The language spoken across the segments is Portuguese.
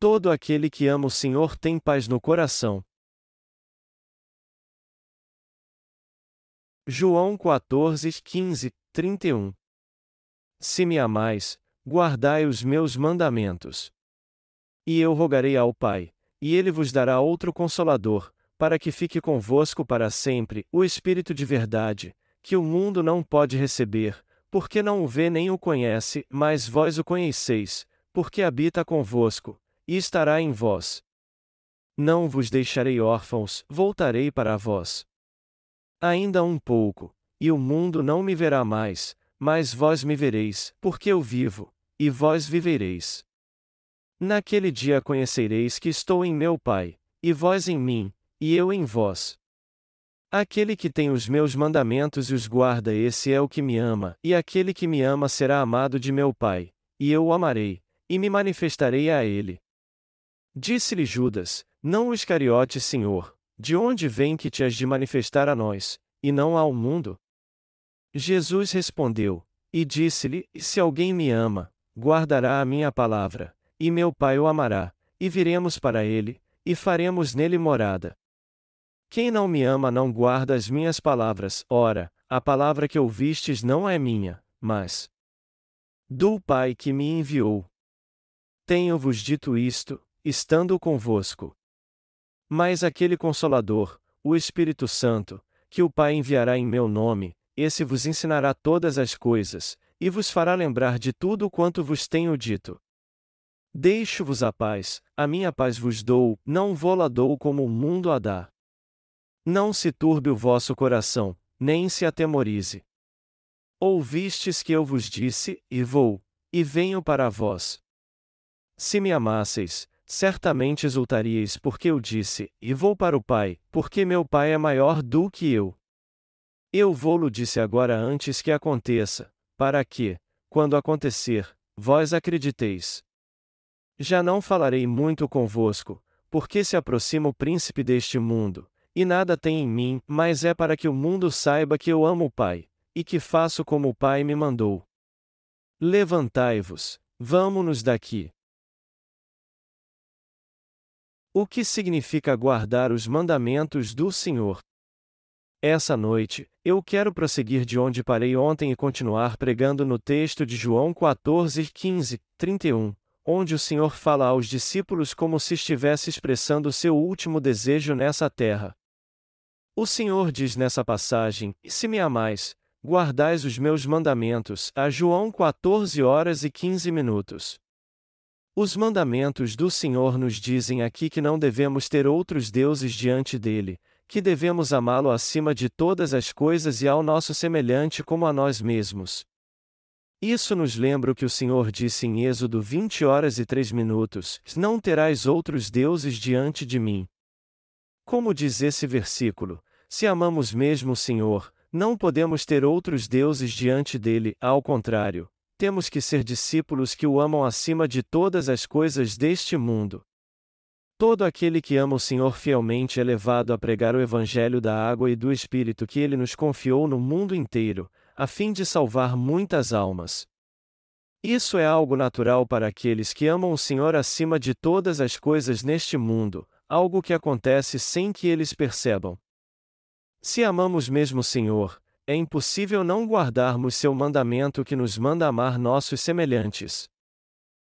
Todo aquele que ama o Senhor tem paz no coração. João 14, 15, 31 Se me amais, guardai os meus mandamentos. E eu rogarei ao Pai, e ele vos dará outro consolador, para que fique convosco para sempre, o Espírito de verdade, que o mundo não pode receber, porque não o vê nem o conhece, mas vós o conheceis, porque habita convosco, e estará em vós. Não vos deixarei órfãos, voltarei para vós. Ainda um pouco, e o mundo não me verá mais, mas vós me vereis, porque eu vivo, e vós vivereis. Naquele dia conhecereis que estou em meu Pai, e vós em mim, e eu em vós. Aquele que tem os meus mandamentos e os guarda, esse é o que me ama, e aquele que me ama será amado de meu Pai, e eu o amarei, e me manifestarei a ele. Disse-lhe Judas: Não o Iscariote, Senhor, de onde vem que te has de manifestar a nós, e não ao mundo? Jesus respondeu, e disse-lhe: Se alguém me ama, guardará a minha palavra, e meu Pai o amará, e viremos para ele, e faremos nele morada. Quem não me ama não guarda as minhas palavras, ora, a palavra que ouvistes não é minha, mas do Pai que me enviou. Tenho-vos dito isto, estando convosco. Mas aquele Consolador, o Espírito Santo, que o Pai enviará em meu nome, esse vos ensinará todas as coisas, e vos fará lembrar de tudo quanto vos tenho dito. Deixo-vos a paz, a minha paz vos dou, não vou-la dou como o mundo a dá. Não se turbe o vosso coração, nem se atemorize. Ouvistes que eu vos disse, e vou, e venho para vós. Se me amasseis, certamente exultaríeis porque eu disse, e vou para o Pai, porque meu Pai é maior do que eu. Eu vou-lo disse agora antes que aconteça, para que, quando acontecer, vós acrediteis. Já não falarei muito convosco, porque se aproxima o príncipe deste mundo, e nada tem em mim, mas é para que o mundo saiba que eu amo o Pai, e que faço como o Pai me mandou. Levantai-vos, vamo-nos daqui. O que significa guardar os mandamentos do Senhor? Essa noite, eu quero prosseguir de onde parei ontem e continuar pregando no texto de João 14, 15, 31, onde o Senhor fala aos discípulos como se estivesse expressando seu último desejo nessa terra. O Senhor diz nessa passagem: Se me amais, guardais os meus mandamentos, a João 14 horas e 15 minutos. Os mandamentos do Senhor nos dizem aqui que não devemos ter outros deuses diante dele, que devemos amá-lo acima de todas as coisas e ao nosso semelhante como a nós mesmos. Isso nos lembra o que o Senhor disse em Êxodo 20 horas e 3 minutos: Não terás outros deuses diante de mim. Como diz esse versículo, se amamos mesmo o Senhor, não podemos ter outros deuses diante dele, ao contrário, temos que ser discípulos que o amam acima de todas as coisas deste mundo. Todo aquele que ama o Senhor fielmente é levado a pregar o Evangelho da água e do Espírito que ele nos confiou no mundo inteiro, a fim de salvar muitas almas. Isso é algo natural para aqueles que amam o Senhor acima de todas as coisas neste mundo, algo que acontece sem que eles percebam. Se amamos mesmo o Senhor, é impossível não guardarmos seu mandamento que nos manda amar nossos semelhantes.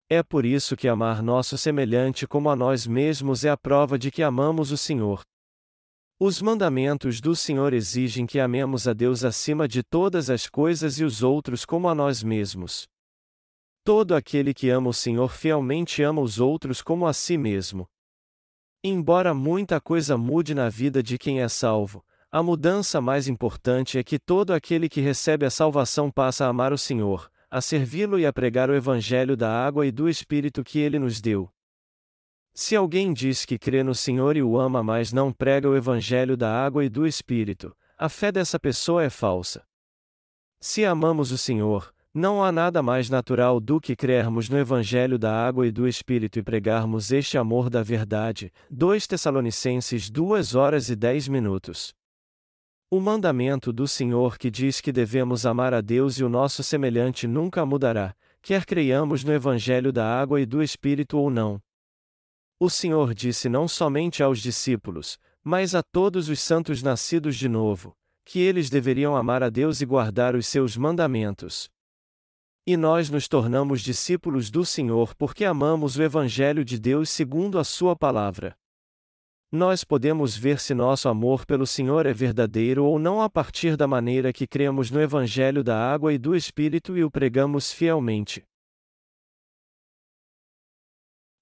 É por isso que amar nosso semelhante como a nós mesmos é a prova de que amamos o Senhor. Os mandamentos do Senhor exigem que amemos a Deus acima de todas as coisas e os outros como a nós mesmos. Todo aquele que ama o Senhor fielmente ama os outros como a si mesmo. Embora muita coisa mude na vida de quem é salvo, a mudança mais importante é que todo aquele que recebe a salvação passa a amar o Senhor, a servi-lo e a pregar o Evangelho da água e do Espírito que ele nos deu. Se alguém diz que crê no Senhor e o ama, mas não prega o Evangelho da água e do Espírito, a fé dessa pessoa é falsa. Se amamos o Senhor, não há nada mais natural do que crermos no Evangelho da água e do Espírito e pregarmos este amor da verdade. 2 Tessalonicenses 2 horas e 10 minutos. O mandamento do Senhor que diz que devemos amar a Deus e o nosso semelhante nunca mudará, quer creiamos no Evangelho da água e do Espírito ou não. O Senhor disse não somente aos discípulos, mas a todos os santos nascidos de novo, que eles deveriam amar a Deus e guardar os seus mandamentos. E nós nos tornamos discípulos do Senhor porque amamos o Evangelho de Deus segundo a Sua palavra. Nós podemos ver se nosso amor pelo Senhor é verdadeiro ou não a partir da maneira que cremos no Evangelho da água e do Espírito e o pregamos fielmente.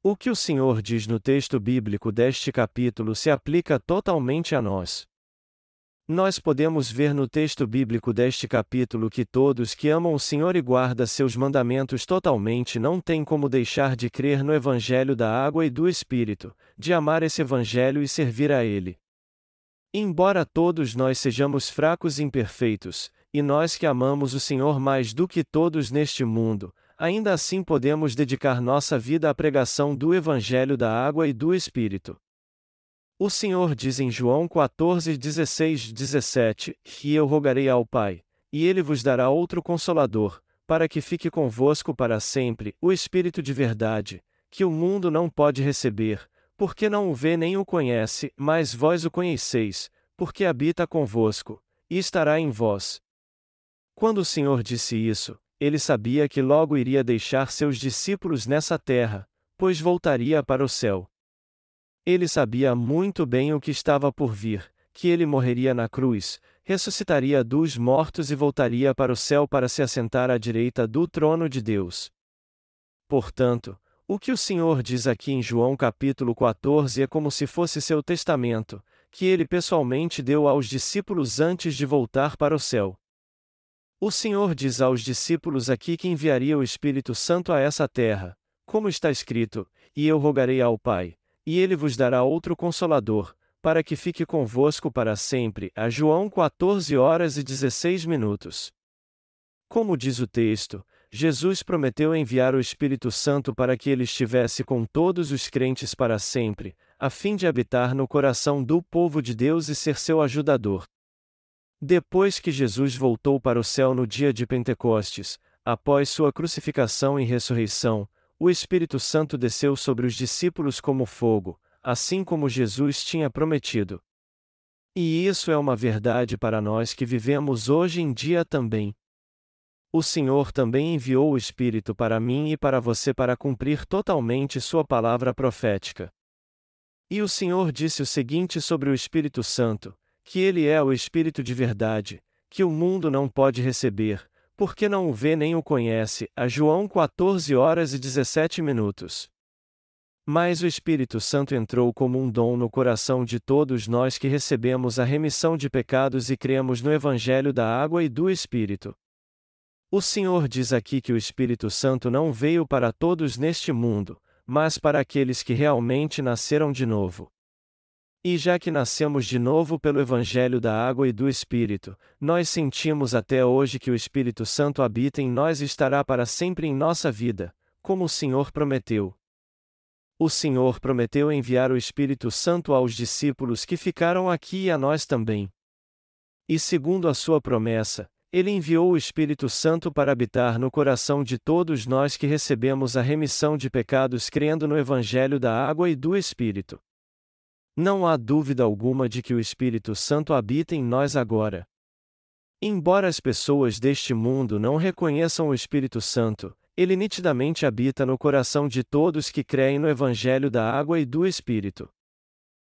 O que o Senhor diz no texto bíblico deste capítulo se aplica totalmente a nós. Nós podemos ver no texto bíblico deste capítulo que todos que amam o Senhor e guardam seus mandamentos totalmente não têm como deixar de crer no Evangelho da água e do Espírito, de amar esse Evangelho e servir a Ele. Embora todos nós sejamos fracos e imperfeitos, e nós que amamos o Senhor mais do que todos neste mundo, ainda assim podemos dedicar nossa vida à pregação do Evangelho da água e do Espírito. O Senhor diz em João 14, 16, 17: E eu rogarei ao Pai, e ele vos dará outro consolador, para que fique convosco para sempre, o Espírito de verdade, que o mundo não pode receber, porque não o vê nem o conhece, mas vós o conheceis, porque habita convosco, e estará em vós. Quando o Senhor disse isso, ele sabia que logo iria deixar seus discípulos nessa terra, pois voltaria para o céu. Ele sabia muito bem o que estava por vir, que ele morreria na cruz, ressuscitaria dos mortos e voltaria para o céu para se assentar à direita do trono de Deus. Portanto, o que o Senhor diz aqui em João capítulo 14 é como se fosse seu testamento, que ele pessoalmente deu aos discípulos antes de voltar para o céu. O Senhor diz aos discípulos aqui que enviaria o Espírito Santo a essa terra, como está escrito: E eu rogarei ao Pai, e ele vos dará outro consolador, para que fique convosco para sempre. A João 14 horas e 16 minutos. Como diz o texto, Jesus prometeu enviar o Espírito Santo para que ele estivesse com todos os crentes para sempre, a fim de habitar no coração do povo de Deus e ser seu ajudador. Depois que Jesus voltou para o céu no dia de Pentecostes, após sua crucificação e ressurreição, o Espírito Santo desceu sobre os discípulos como fogo, assim como Jesus tinha prometido. E isso é uma verdade para nós que vivemos hoje em dia também. O Senhor também enviou o Espírito para mim e para você para cumprir totalmente Sua palavra profética. E o Senhor disse o seguinte sobre o Espírito Santo: que ele é o Espírito de verdade, que o mundo não pode receber, porque não o vê nem o conhece. A João 14 horas e 17 minutos. Mas o Espírito Santo entrou como um dom no coração de todos nós que recebemos a remissão de pecados e cremos no Evangelho da água e do Espírito. O Senhor diz aqui que o Espírito Santo não veio para todos neste mundo, mas para aqueles que realmente nasceram de novo. E já que nascemos de novo pelo Evangelho da Água e do Espírito, nós sentimos até hoje que o Espírito Santo habita em nós e estará para sempre em nossa vida, como o Senhor prometeu. O Senhor prometeu enviar o Espírito Santo aos discípulos que ficaram aqui e a nós também. E segundo a sua promessa, ele enviou o Espírito Santo para habitar no coração de todos nós que recebemos a remissão de pecados crendo no Evangelho da Água e do Espírito. Não há dúvida alguma de que o Espírito Santo habita em nós agora. Embora as pessoas deste mundo não reconheçam o Espírito Santo, ele nitidamente habita no coração de todos que creem no Evangelho da Água e do Espírito.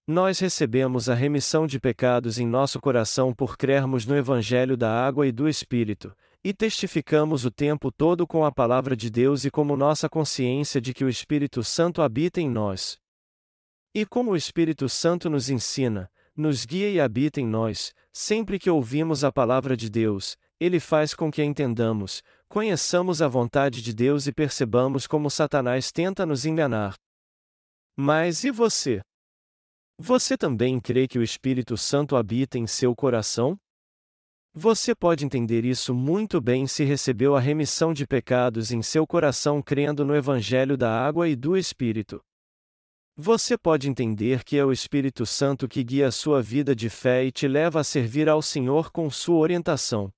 Nós recebemos a remissão de pecados em nosso coração por crermos no Evangelho da Água e do Espírito, e testificamos o tempo todo com a Palavra de Deus e como nossa consciência de que o Espírito Santo habita em nós. E como o Espírito Santo nos ensina, nos guia e habita em nós, sempre que ouvimos a palavra de Deus, ele faz com que entendamos, conheçamos a vontade de Deus e percebamos como Satanás tenta nos enganar. Mas e você? Você também crê que o Espírito Santo habita em seu coração? Você pode entender isso muito bem se recebeu a remissão de pecados em seu coração crendo no Evangelho da Água e do Espírito. Você pode entender que é o Espírito Santo que guia a sua vida de fé e te leva a servir ao Senhor com sua orientação.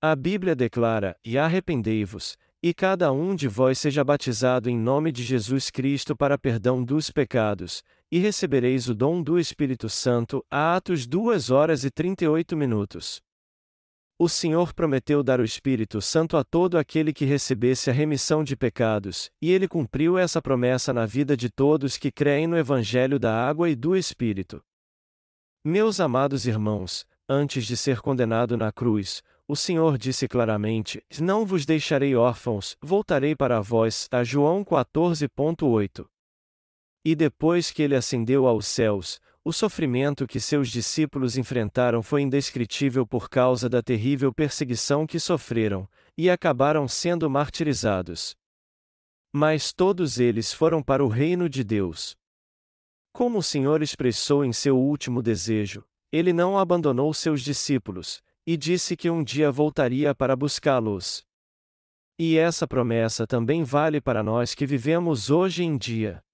A Bíblia declara: E arrependei-vos, E cada um de vós seja batizado em nome de Jesus Cristo para perdão dos pecados, e recebereis o dom do Espírito Santo. Atos 2 horas e 38 minutos. O Senhor prometeu dar o Espírito Santo a todo aquele que recebesse a remissão de pecados, e ele cumpriu essa promessa na vida de todos que creem no Evangelho da Água e do Espírito. Meus amados irmãos, antes de ser condenado na cruz, o Senhor disse claramente: Não vos deixarei órfãos, voltarei para vós. A João 14.8. E depois que ele ascendeu aos céus, o sofrimento que seus discípulos enfrentaram foi indescritível por causa da terrível perseguição que sofreram, e acabaram sendo martirizados. Mas todos eles foram para o reino de Deus. Como o Senhor expressou em seu último desejo, ele não abandonou seus discípulos, e disse que um dia voltaria para buscá-los. E essa promessa também vale para nós que vivemos hoje em dia.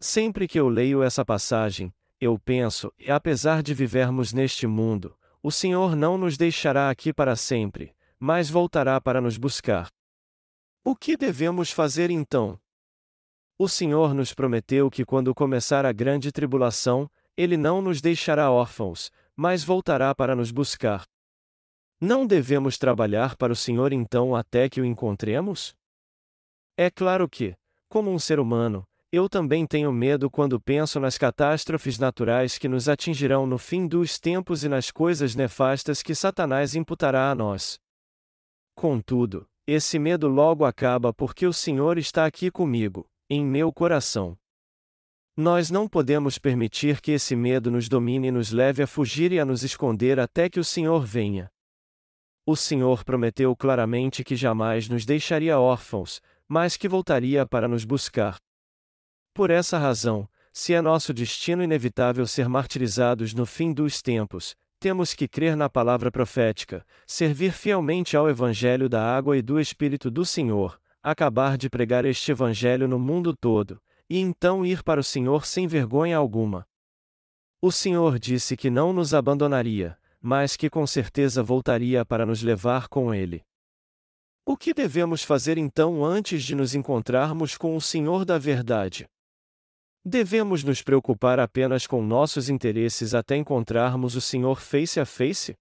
Sempre que eu leio essa passagem, eu penso, e apesar de vivermos neste mundo, o Senhor não nos deixará aqui para sempre, mas voltará para nos buscar. O que devemos fazer então? O Senhor nos prometeu que quando começar a grande tribulação, Ele não nos deixará órfãos, mas voltará para nos buscar. Não devemos trabalhar para o Senhor então até que o encontremos? É claro que, como um ser humano, eu também tenho medo quando penso nas catástrofes naturais que nos atingirão no fim dos tempos e nas coisas nefastas que Satanás imputará a nós. Contudo, esse medo logo acaba porque o Senhor está aqui comigo, em meu coração. Nós não podemos permitir que esse medo nos domine e nos leve a fugir e a nos esconder até que o Senhor venha. O Senhor prometeu claramente que jamais nos deixaria órfãos, mas que voltaria para nos buscar. Por essa razão, se é nosso destino inevitável ser martirizados no fim dos tempos, temos que crer na palavra profética, servir fielmente ao Evangelho da água e do Espírito do Senhor, acabar de pregar este Evangelho no mundo todo, e então ir para o Senhor sem vergonha alguma. O Senhor disse que não nos abandonaria, mas que com certeza voltaria para nos levar com ele. O que devemos fazer então antes de nos encontrarmos com o Senhor da Verdade? Devemos nos preocupar apenas com nossos interesses até encontrarmos o Senhor face a face?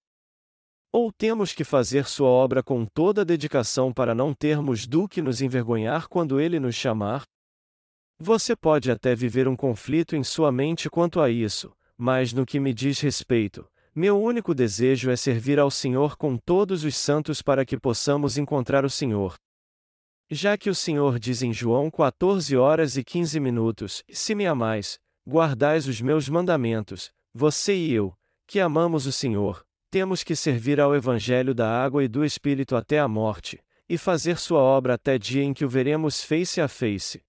Ou temos que fazer sua obra com toda dedicação para não termos do que nos envergonhar quando ele nos chamar? Você pode até viver um conflito em sua mente quanto a isso, mas no que me diz respeito, meu único desejo é servir ao Senhor com todos os santos para que possamos encontrar o Senhor. Já que o Senhor diz em João 14 horas e 15 minutos: Se me amais, guardais os meus mandamentos, você e eu, que amamos o Senhor, temos que servir ao Evangelho da água e do Espírito até a morte, e fazer sua obra até dia em que o veremos face a face.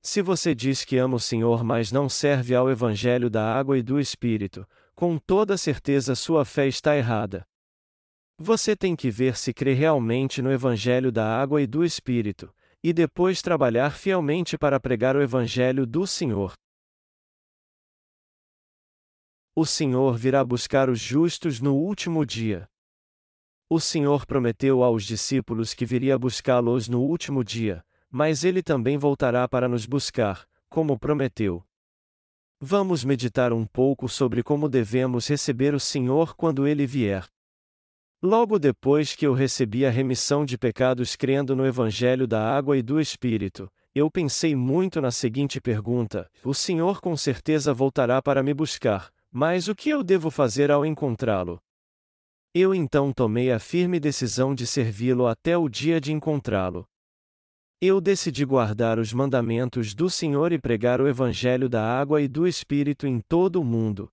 Se você diz que ama o Senhor, mas não serve ao Evangelho da água e do Espírito, com toda certeza sua fé está errada. Você tem que ver se crê realmente no Evangelho da água e do Espírito, e depois trabalhar fielmente para pregar o Evangelho do Senhor. O Senhor virá buscar os justos no último dia. O Senhor prometeu aos discípulos que viria buscá-los no último dia, mas ele também voltará para nos buscar, como prometeu. Vamos meditar um pouco sobre como devemos receber o Senhor quando ele vier. Logo depois que eu recebi a remissão de pecados crendo no Evangelho da Água e do Espírito, eu pensei muito na seguinte pergunta: O Senhor com certeza voltará para me buscar, mas o que eu devo fazer ao encontrá-lo? Eu então tomei a firme decisão de servi-lo até o dia de encontrá-lo. Eu decidi guardar os mandamentos do Senhor e pregar o Evangelho da água e do Espírito em todo o mundo.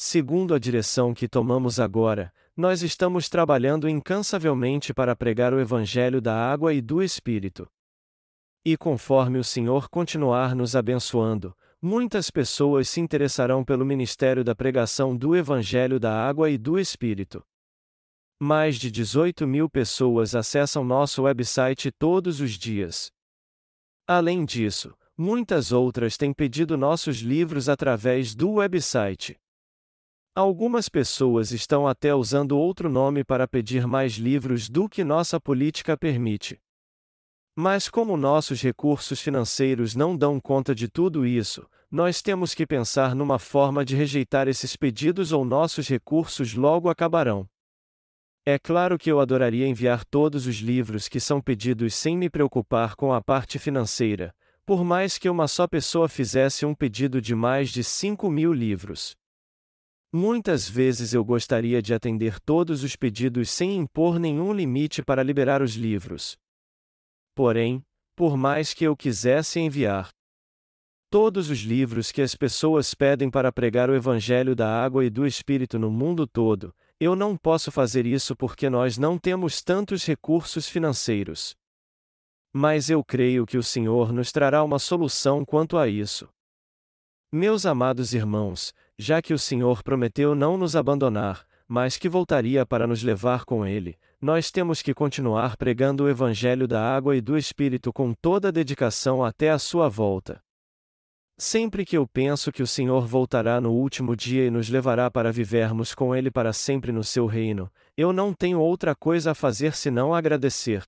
Segundo a direção que tomamos agora, nós estamos trabalhando incansavelmente para pregar o Evangelho da água e do Espírito. E conforme o Senhor continuar nos abençoando, muitas pessoas se interessarão pelo ministério da pregação do Evangelho da água e do Espírito. Mais de 18 mil pessoas acessam nosso website todos os dias. Além disso, muitas outras têm pedido nossos livros através do website. Algumas pessoas estão até usando outro nome para pedir mais livros do que nossa política permite. Mas como nossos recursos financeiros não dão conta de tudo isso, nós temos que pensar numa forma de rejeitar esses pedidos ou nossos recursos logo acabarão. É claro que eu adoraria enviar todos os livros que são pedidos sem me preocupar com a parte financeira, por mais que uma só pessoa fizesse um pedido de mais de 5 mil livros. Muitas vezes eu gostaria de atender todos os pedidos sem impor nenhum limite para liberar os livros. Porém, por mais que eu quisesse enviar, Todos os livros que as pessoas pedem para pregar o Evangelho da água e do Espírito no mundo todo, eu não posso fazer isso porque nós não temos tantos recursos financeiros. Mas eu creio que o Senhor nos trará uma solução quanto a isso. Meus amados irmãos, já que o Senhor prometeu não nos abandonar, mas que voltaria para nos levar com Ele, nós temos que continuar pregando o Evangelho da água e do Espírito com toda a dedicação até a sua volta. Sempre que eu penso que o Senhor voltará no último dia e nos levará para vivermos com Ele para sempre no seu reino, eu não tenho outra coisa a fazer senão agradecer.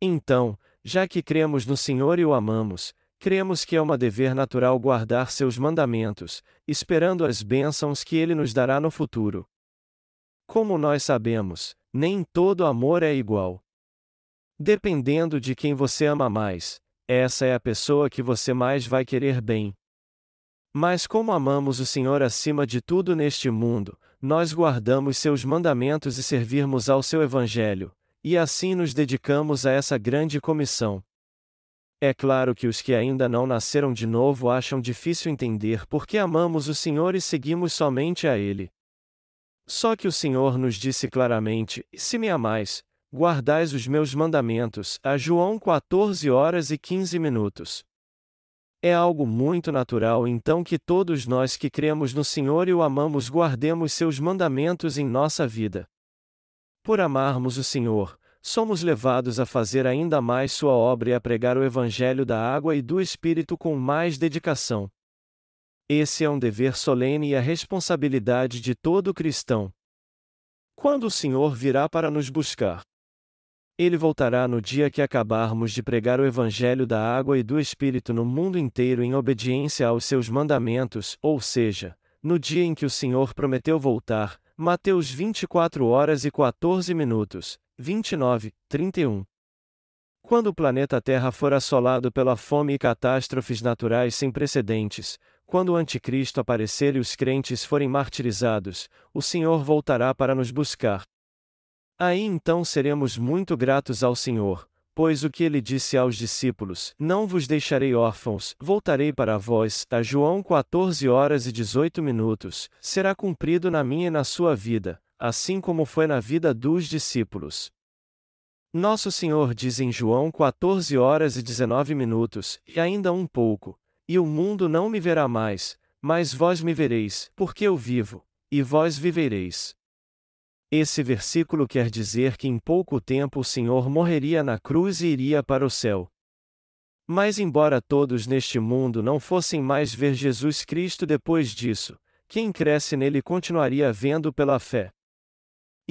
Então, já que cremos no Senhor e o amamos, cremos que é uma dever natural guardar seus mandamentos, esperando as bênçãos que Ele nos dará no futuro. Como nós sabemos, nem todo amor é igual. Dependendo de quem você ama mais, essa é a pessoa que você mais vai querer bem. Mas como amamos o Senhor acima de tudo neste mundo, nós guardamos seus mandamentos e servirmos ao seu Evangelho, e assim nos dedicamos a essa grande comissão. É claro que os que ainda não nasceram de novo acham difícil entender porque amamos o Senhor e seguimos somente a Ele. Só que o Senhor nos disse claramente: Se me amais, Guardais os meus mandamentos, a João 14 horas e 15 minutos. É algo muito natural então que todos nós que cremos no Senhor e o amamos guardemos seus mandamentos em nossa vida. Por amarmos o Senhor, somos levados a fazer ainda mais sua obra e a pregar o Evangelho da água e do Espírito com mais dedicação. Esse é um dever solene e a responsabilidade de todo cristão. Quando o Senhor virá para nos buscar? Ele voltará no dia que acabarmos de pregar o Evangelho da água e do Espírito no mundo inteiro em obediência aos seus mandamentos, ou seja, no dia em que o Senhor prometeu voltar. Mateus 24 horas e 14 minutos, 29, 31. Quando o planeta Terra for assolado pela fome e catástrofes naturais sem precedentes, quando o Anticristo aparecer e os crentes forem martirizados, o Senhor voltará para nos buscar. Aí então seremos muito gratos ao Senhor, pois o que ele disse aos discípulos: Não vos deixarei órfãos, voltarei para vós, a João 14 horas e 18 minutos, será cumprido na minha e na sua vida, assim como foi na vida dos discípulos. Nosso Senhor diz em João 14 horas e 19 minutos, e ainda um pouco, e o mundo não me verá mais, mas vós me vereis, porque eu vivo, e vós vivereis. Esse versículo quer dizer que em pouco tempo o Senhor morreria na cruz e iria para o céu. Mas, embora todos neste mundo não fossem mais ver Jesus Cristo depois disso, quem cresce nele continuaria vendo pela fé.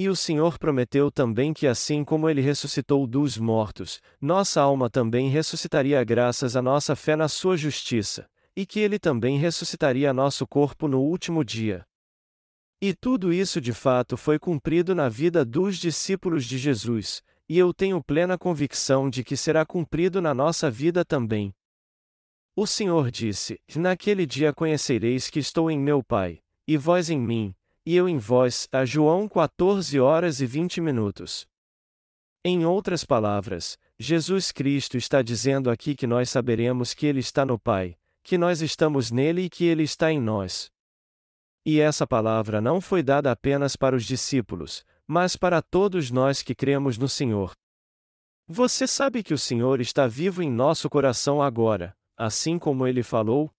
E o Senhor prometeu também que, assim como ele ressuscitou dos mortos, nossa alma também ressuscitaria graças à nossa fé na sua justiça, e que ele também ressuscitaria nosso corpo no último dia. E tudo isso de fato foi cumprido na vida dos discípulos de Jesus, e eu tenho plena convicção de que será cumprido na nossa vida também. O Senhor disse: Naquele dia conhecereis que estou em meu Pai, e vós em mim, e eu em vós. A João 14 horas e 20 minutos. Em outras palavras, Jesus Cristo está dizendo aqui que nós saberemos que Ele está no Pai, que nós estamos nele e que Ele está em nós. E essa palavra não foi dada apenas para os discípulos, mas para todos nós que cremos no Senhor. Você sabe que o Senhor está vivo em nosso coração agora, assim como ele falou?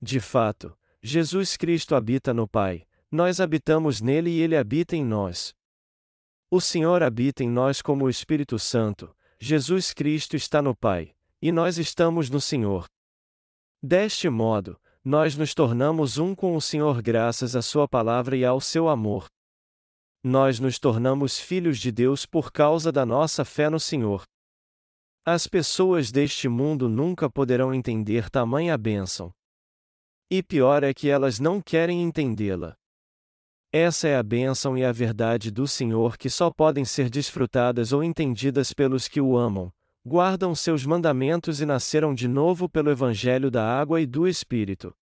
De fato, Jesus Cristo habita no Pai, nós habitamos nele e ele habita em nós. O Senhor habita em nós como o Espírito Santo, Jesus Cristo está no Pai, e nós estamos no Senhor. Deste modo, nós nos tornamos um com o Senhor graças à Sua palavra e ao seu amor. Nós nos tornamos filhos de Deus por causa da nossa fé no Senhor. As pessoas deste mundo nunca poderão entender tamanha bênção. E pior é que elas não querem entendê-la. Essa é a bênção e a verdade do Senhor que só podem ser desfrutadas ou entendidas pelos que o amam, guardam seus mandamentos e nasceram de novo pelo Evangelho da água e do Espírito.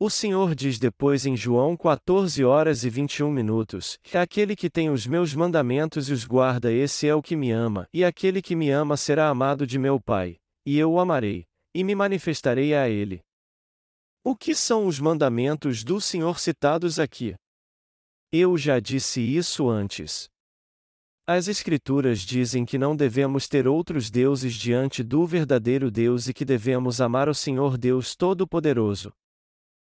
O Senhor diz depois em João 14 horas e 21 minutos: Aquele que tem os meus mandamentos e os guarda, esse é o que me ama, e aquele que me ama será amado de meu Pai, e eu o amarei, e me manifestarei a ele. O que são os mandamentos do Senhor citados aqui? Eu já disse isso antes. As Escrituras dizem que não devemos ter outros deuses diante do verdadeiro Deus e que devemos amar o Senhor Deus Todo-Poderoso.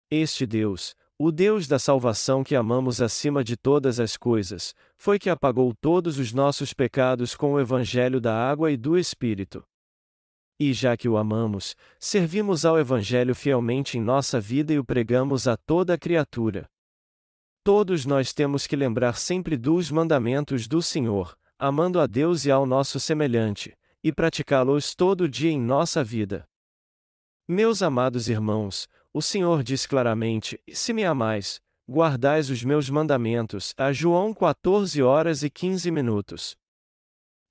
Este Deus, o Deus da salvação que amamos acima de todas as coisas, foi que apagou todos os nossos pecados com o Evangelho da água e do Espírito. E já que o amamos, servimos ao Evangelho fielmente em nossa vida e o pregamos a toda criatura. Todos nós temos que lembrar sempre dos mandamentos do Senhor, amando a Deus e ao nosso semelhante, e praticá-los todo dia em nossa vida. Meus amados irmãos, o Senhor diz claramente: Se me amais, guardais os meus mandamentos. A João 14 horas e 15 minutos.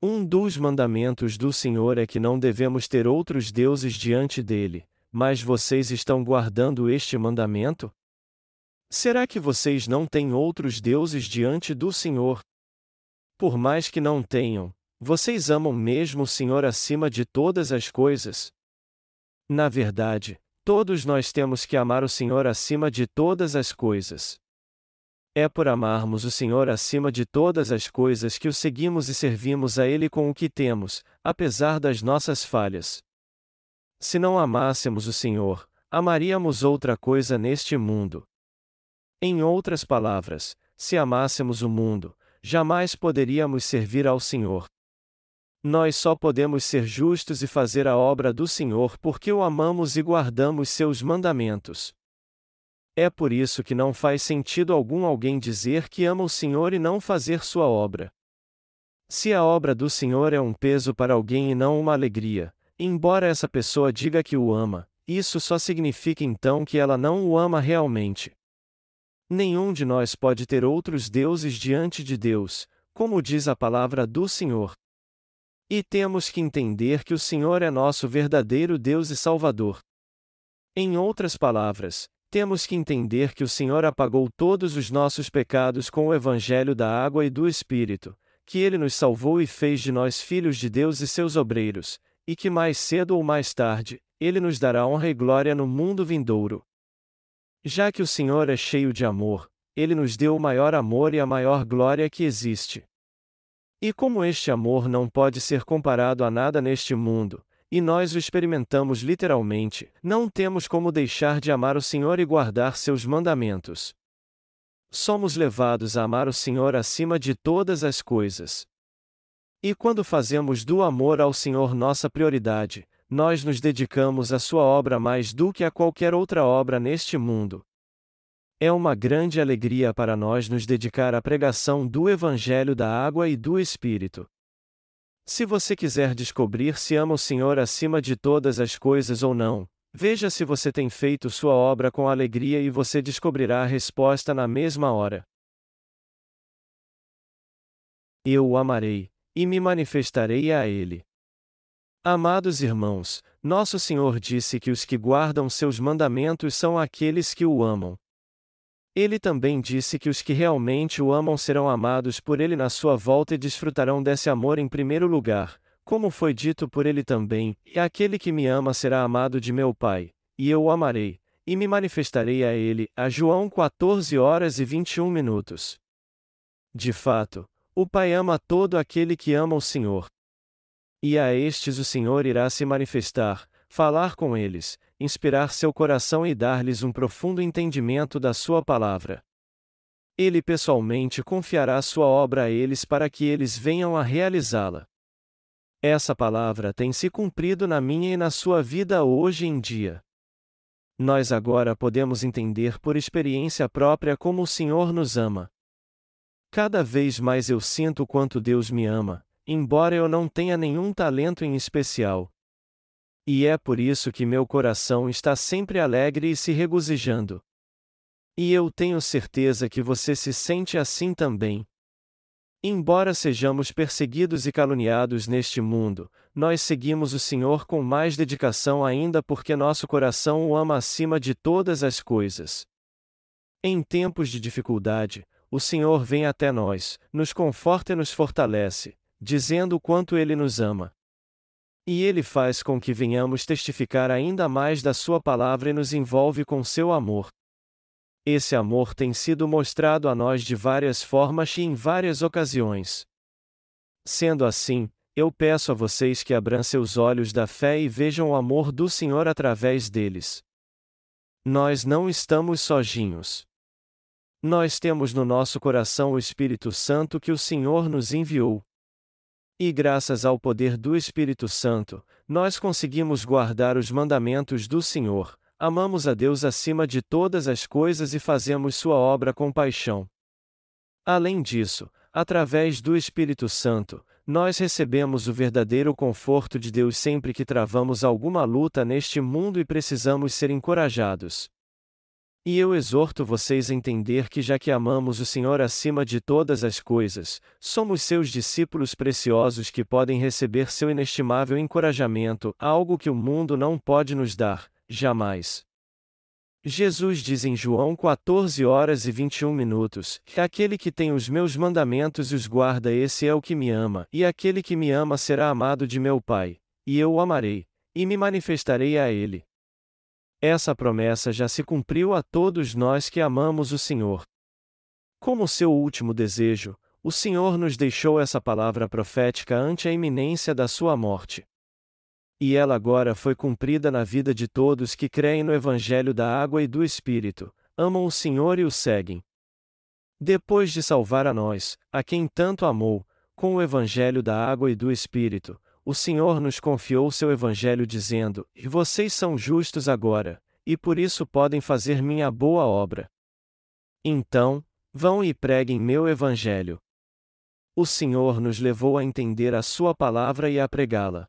Um dos mandamentos do Senhor é que não devemos ter outros deuses diante dele, mas vocês estão guardando este mandamento? Será que vocês não têm outros deuses diante do Senhor? Por mais que não tenham, vocês amam mesmo o Senhor acima de todas as coisas? Na verdade, todos nós temos que amar o Senhor acima de todas as coisas. É por amarmos o Senhor acima de todas as coisas que o seguimos e servimos a Ele com o que temos, apesar das nossas falhas. Se não amássemos o Senhor, amaríamos outra coisa neste mundo. Em outras palavras, se amássemos o mundo, jamais poderíamos servir ao Senhor. Nós só podemos ser justos e fazer a obra do Senhor porque o amamos e guardamos seus mandamentos. É por isso que não faz sentido algum alguém dizer que ama o Senhor e não fazer sua obra. Se a obra do Senhor é um peso para alguém e não uma alegria, embora essa pessoa diga que o ama, isso só significa então que ela não o ama realmente. Nenhum de nós pode ter outros deuses diante de Deus, como diz a palavra do Senhor. E temos que entender que o Senhor é nosso verdadeiro Deus e Salvador. Em outras palavras, temos que entender que o Senhor apagou todos os nossos pecados com o Evangelho da água e do Espírito, que ele nos salvou e fez de nós filhos de Deus e seus obreiros, e que mais cedo ou mais tarde, ele nos dará honra e glória no mundo vindouro. Já que o Senhor é cheio de amor, ele nos deu o maior amor e a maior glória que existe. E como este amor não pode ser comparado a nada neste mundo, e nós o experimentamos literalmente, não temos como deixar de amar o Senhor e guardar seus mandamentos. Somos levados a amar o Senhor acima de todas as coisas. E quando fazemos do amor ao Senhor nossa prioridade, nós nos dedicamos à sua obra mais do que a qualquer outra obra neste mundo. É uma grande alegria para nós nos dedicar à pregação do Evangelho da Água e do Espírito. Se você quiser descobrir se ama o Senhor acima de todas as coisas ou não, veja se você tem feito sua obra com alegria e você descobrirá a resposta na mesma hora. Eu o amarei, e me manifestarei a ele. Amados irmãos, nosso Senhor disse que os que guardam seus mandamentos são aqueles que o amam. Ele também disse que os que realmente o amam serão amados por ele na sua volta e desfrutarão desse amor em primeiro lugar, como foi dito por ele também: E aquele que me ama será amado de meu Pai, e eu o amarei, e me manifestarei a ele. A João 14 horas e 21 minutos. De fato, o Pai ama todo aquele que ama o Senhor. E a estes o Senhor irá se manifestar, falar com eles, inspirar seu coração e dar-lhes um profundo entendimento da sua palavra. Ele pessoalmente confiará sua obra a eles para que eles venham a realizá-la. Essa palavra tem se cumprido na minha e na sua vida hoje em dia. Nós agora podemos entender por experiência própria como o Senhor nos ama. Cada vez mais eu sinto quanto Deus me ama, embora eu não tenha nenhum talento em especial. E é por isso que meu coração está sempre alegre e se regozijando. E eu tenho certeza que você se sente assim também. Embora sejamos perseguidos e caluniados neste mundo, nós seguimos o Senhor com mais dedicação ainda porque nosso coração o ama acima de todas as coisas. Em tempos de dificuldade, o Senhor vem até nós, nos conforta e nos fortalece, dizendo o quanto Ele nos ama. E Ele faz com que venhamos testificar ainda mais da Sua palavra e nos envolve com seu amor. Esse amor tem sido mostrado a nós de várias formas e em várias ocasiões. Sendo assim, eu peço a vocês que abram seus olhos da fé e vejam o amor do Senhor através deles. Nós não estamos sozinhos. Nós temos no nosso coração o Espírito Santo que o Senhor nos enviou. E graças ao poder do Espírito Santo, nós conseguimos guardar os mandamentos do Senhor, amamos a Deus acima de todas as coisas e fazemos Sua obra com paixão. Além disso, através do Espírito Santo, nós recebemos o verdadeiro conforto de Deus sempre que travamos alguma luta neste mundo e precisamos ser encorajados. E eu exorto vocês a entender que, já que amamos o Senhor acima de todas as coisas, somos seus discípulos preciosos que podem receber seu inestimável encorajamento, algo que o mundo não pode nos dar, jamais. Jesus diz em João 14 horas e 21 minutos: Aquele que tem os meus mandamentos e os guarda, esse é o que me ama, e aquele que me ama será amado de meu Pai, e eu o amarei, e me manifestarei a ele. Essa promessa já se cumpriu a todos nós que amamos o Senhor. Como seu último desejo, o Senhor nos deixou essa palavra profética ante a iminência da sua morte. E ela agora foi cumprida na vida de todos que creem no Evangelho da Água e do Espírito, amam o Senhor e o seguem. Depois de salvar a nós, a quem tanto amou, com o Evangelho da Água e do Espírito, o Senhor nos confiou seu Evangelho dizendo: E vocês são justos agora, e por isso podem fazer minha boa obra. Então, vão e preguem meu Evangelho. O Senhor nos levou a entender a Sua palavra e a pregá-la.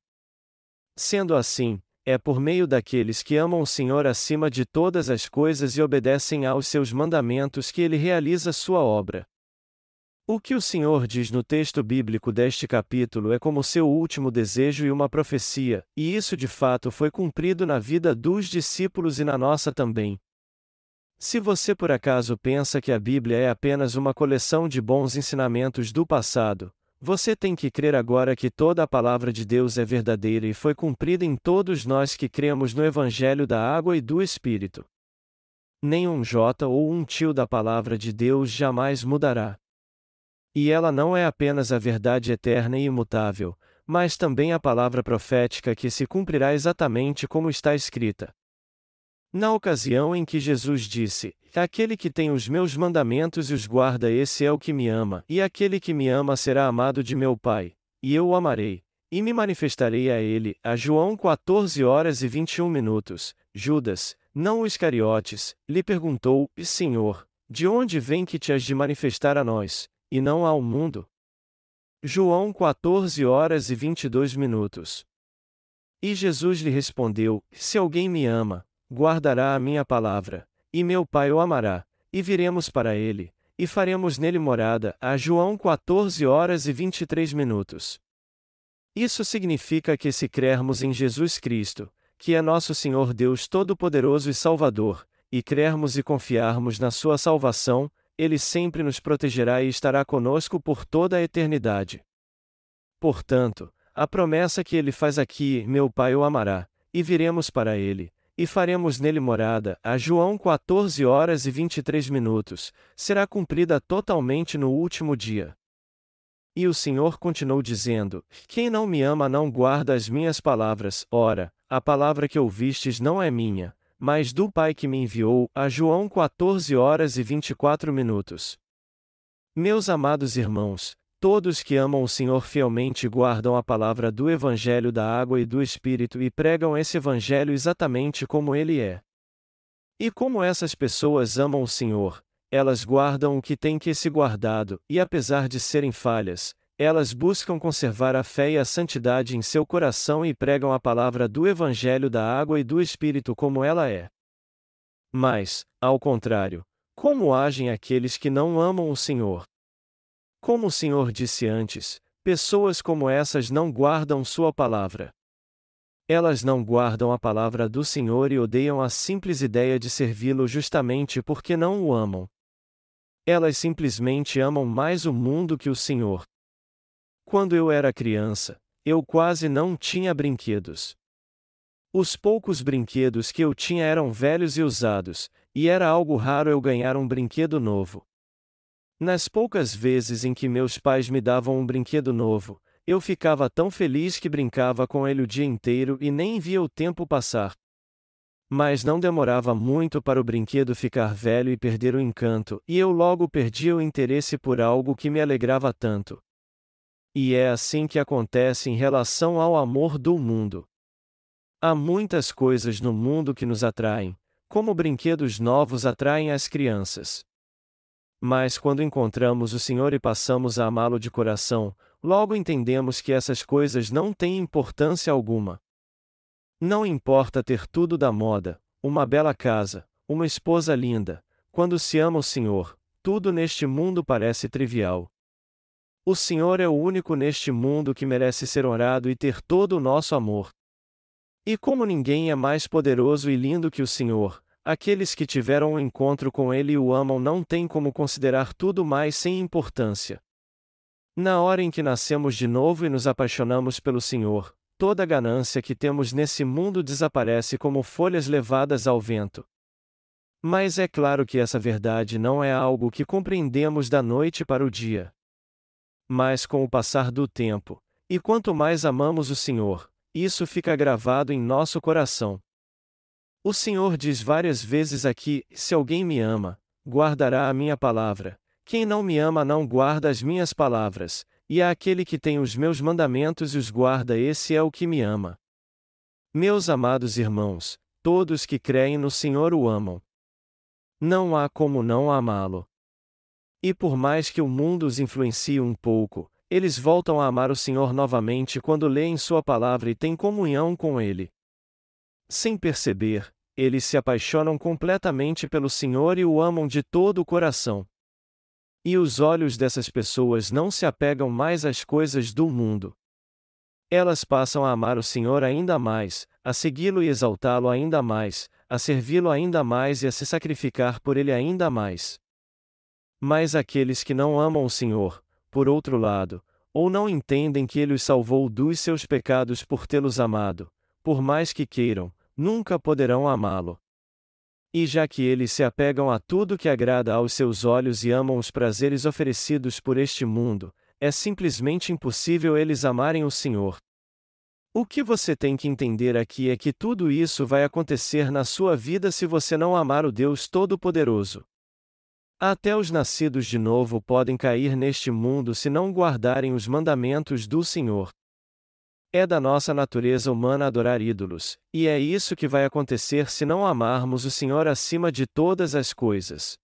Sendo assim, é por meio daqueles que amam o Senhor acima de todas as coisas e obedecem aos seus mandamentos que ele realiza sua obra. O que o Senhor diz no texto bíblico deste capítulo é como seu último desejo e uma profecia, e isso de fato foi cumprido na vida dos discípulos e na nossa também. Se você por acaso pensa que a Bíblia é apenas uma coleção de bons ensinamentos do passado, você tem que crer agora que toda a palavra de Deus é verdadeira e foi cumprida em todos nós que cremos no Evangelho da Água e do Espírito. Nenhum J ou um tio da palavra de Deus jamais mudará. E ela não é apenas a verdade eterna e imutável, mas também a palavra profética que se cumprirá exatamente como está escrita. Na ocasião em que Jesus disse: Aquele que tem os meus mandamentos e os guarda, esse é o que me ama, e aquele que me ama será amado de meu Pai, e eu o amarei, e me manifestarei a ele. A João 14 horas e 21 minutos. Judas, não o Iscariotes, lhe perguntou: Senhor, de onde vem que te has de manifestar a nós, e não ao mundo? João 14 horas e 22 minutos. E Jesus lhe respondeu: Se alguém me ama, guardará a minha palavra, e meu Pai o amará, e viremos para ele, e faremos nele morada. A João 14 horas e 23 minutos. Isso significa que se crermos em Jesus Cristo, que é nosso Senhor Deus Todo-Poderoso e Salvador, e crermos e confiarmos na sua salvação, ele sempre nos protegerá e estará conosco por toda a eternidade. Portanto, a promessa que ele faz aqui, meu Pai o amará, e viremos para ele, e faremos nele morada, a João 14 horas e 23 minutos, será cumprida totalmente no último dia. E o Senhor continuou dizendo: Quem não me ama não guarda as minhas palavras, ora, a palavra que ouvistes não é minha, mas do Pai que me enviou, a João 14 horas e 24 minutos. Meus amados irmãos, Todos que amam o Senhor fielmente guardam a palavra do Evangelho da água e do Espírito e pregam esse Evangelho exatamente como ele é. E como essas pessoas amam o Senhor, elas guardam o que tem que se guardado, e apesar de serem falhas, elas buscam conservar a fé e a santidade em seu coração e pregam a palavra do Evangelho da água e do Espírito como ela é. Mas, ao contrário, como agem aqueles que não amam o Senhor? Como o Senhor disse antes, pessoas como essas não guardam Sua palavra. Elas não guardam a palavra do Senhor e odeiam a simples ideia de servi-lo justamente porque não o amam. Elas simplesmente amam mais o mundo que o Senhor. Quando eu era criança, eu quase não tinha brinquedos. Os poucos brinquedos que eu tinha eram velhos e usados, e era algo raro eu ganhar um brinquedo novo. Nas poucas vezes em que meus pais me davam um brinquedo novo, eu ficava tão feliz que brincava com ele o dia inteiro e nem via o tempo passar. Mas não demorava muito para o brinquedo ficar velho e perder o encanto, e eu logo perdia o interesse por algo que me alegrava tanto. E é assim que acontece em relação ao amor do mundo. Há muitas coisas no mundo que nos atraem, como brinquedos novos atraem as crianças. Mas quando encontramos o Senhor e passamos a amá-lo de coração, logo entendemos que essas coisas não têm importância alguma. Não importa ter tudo da moda, uma bela casa, uma esposa linda, quando se ama o Senhor, tudo neste mundo parece trivial. O Senhor é o único neste mundo que merece ser orado e ter todo o nosso amor. E como ninguém é mais poderoso e lindo que o Senhor, aqueles que tiveram um encontro com Ele e o amam não têm como considerar tudo mais sem importância. Na hora em que nascemos de novo e nos apaixonamos pelo Senhor, toda ganância que temos nesse mundo desaparece como folhas levadas ao vento. Mas é claro que essa verdade não é algo que compreendemos da noite para o dia. Mas com o passar do tempo, e quanto mais amamos o Senhor, isso fica gravado em nosso coração. O Senhor diz várias vezes aqui: Se alguém me ama, guardará a minha palavra. Quem não me ama não guarda as minhas palavras, e a aquele que tem os meus mandamentos e os guarda, esse é o que me ama. Meus amados irmãos, todos que creem no Senhor o amam. Não há como não amá-lo. E por mais que o mundo os influencie um pouco, eles voltam a amar o Senhor novamente quando leem Sua palavra e têm comunhão com Ele. Sem perceber, eles se apaixonam completamente pelo Senhor e o amam de todo o coração. E os olhos dessas pessoas não se apegam mais às coisas do mundo. Elas passam a amar o Senhor ainda mais, a segui-lo e exaltá-lo ainda mais, a servi-lo ainda mais e a se sacrificar por ele ainda mais. Mas aqueles que não amam o Senhor, por outro lado, ou não entendem que ele os salvou dos seus pecados por tê-los amado, por mais que queiram, nunca poderão amá-lo. E já que eles se apegam a tudo que agrada aos seus olhos e amam os prazeres oferecidos por este mundo, é simplesmente impossível eles amarem o Senhor. O que você tem que entender aqui é que tudo isso vai acontecer na sua vida se você não amar o Deus Todo-Poderoso. Até os nascidos de novo podem cair neste mundo se não guardarem os mandamentos do Senhor. É da nossa natureza humana adorar ídolos, e é isso que vai acontecer se não amarmos o Senhor acima de todas as coisas.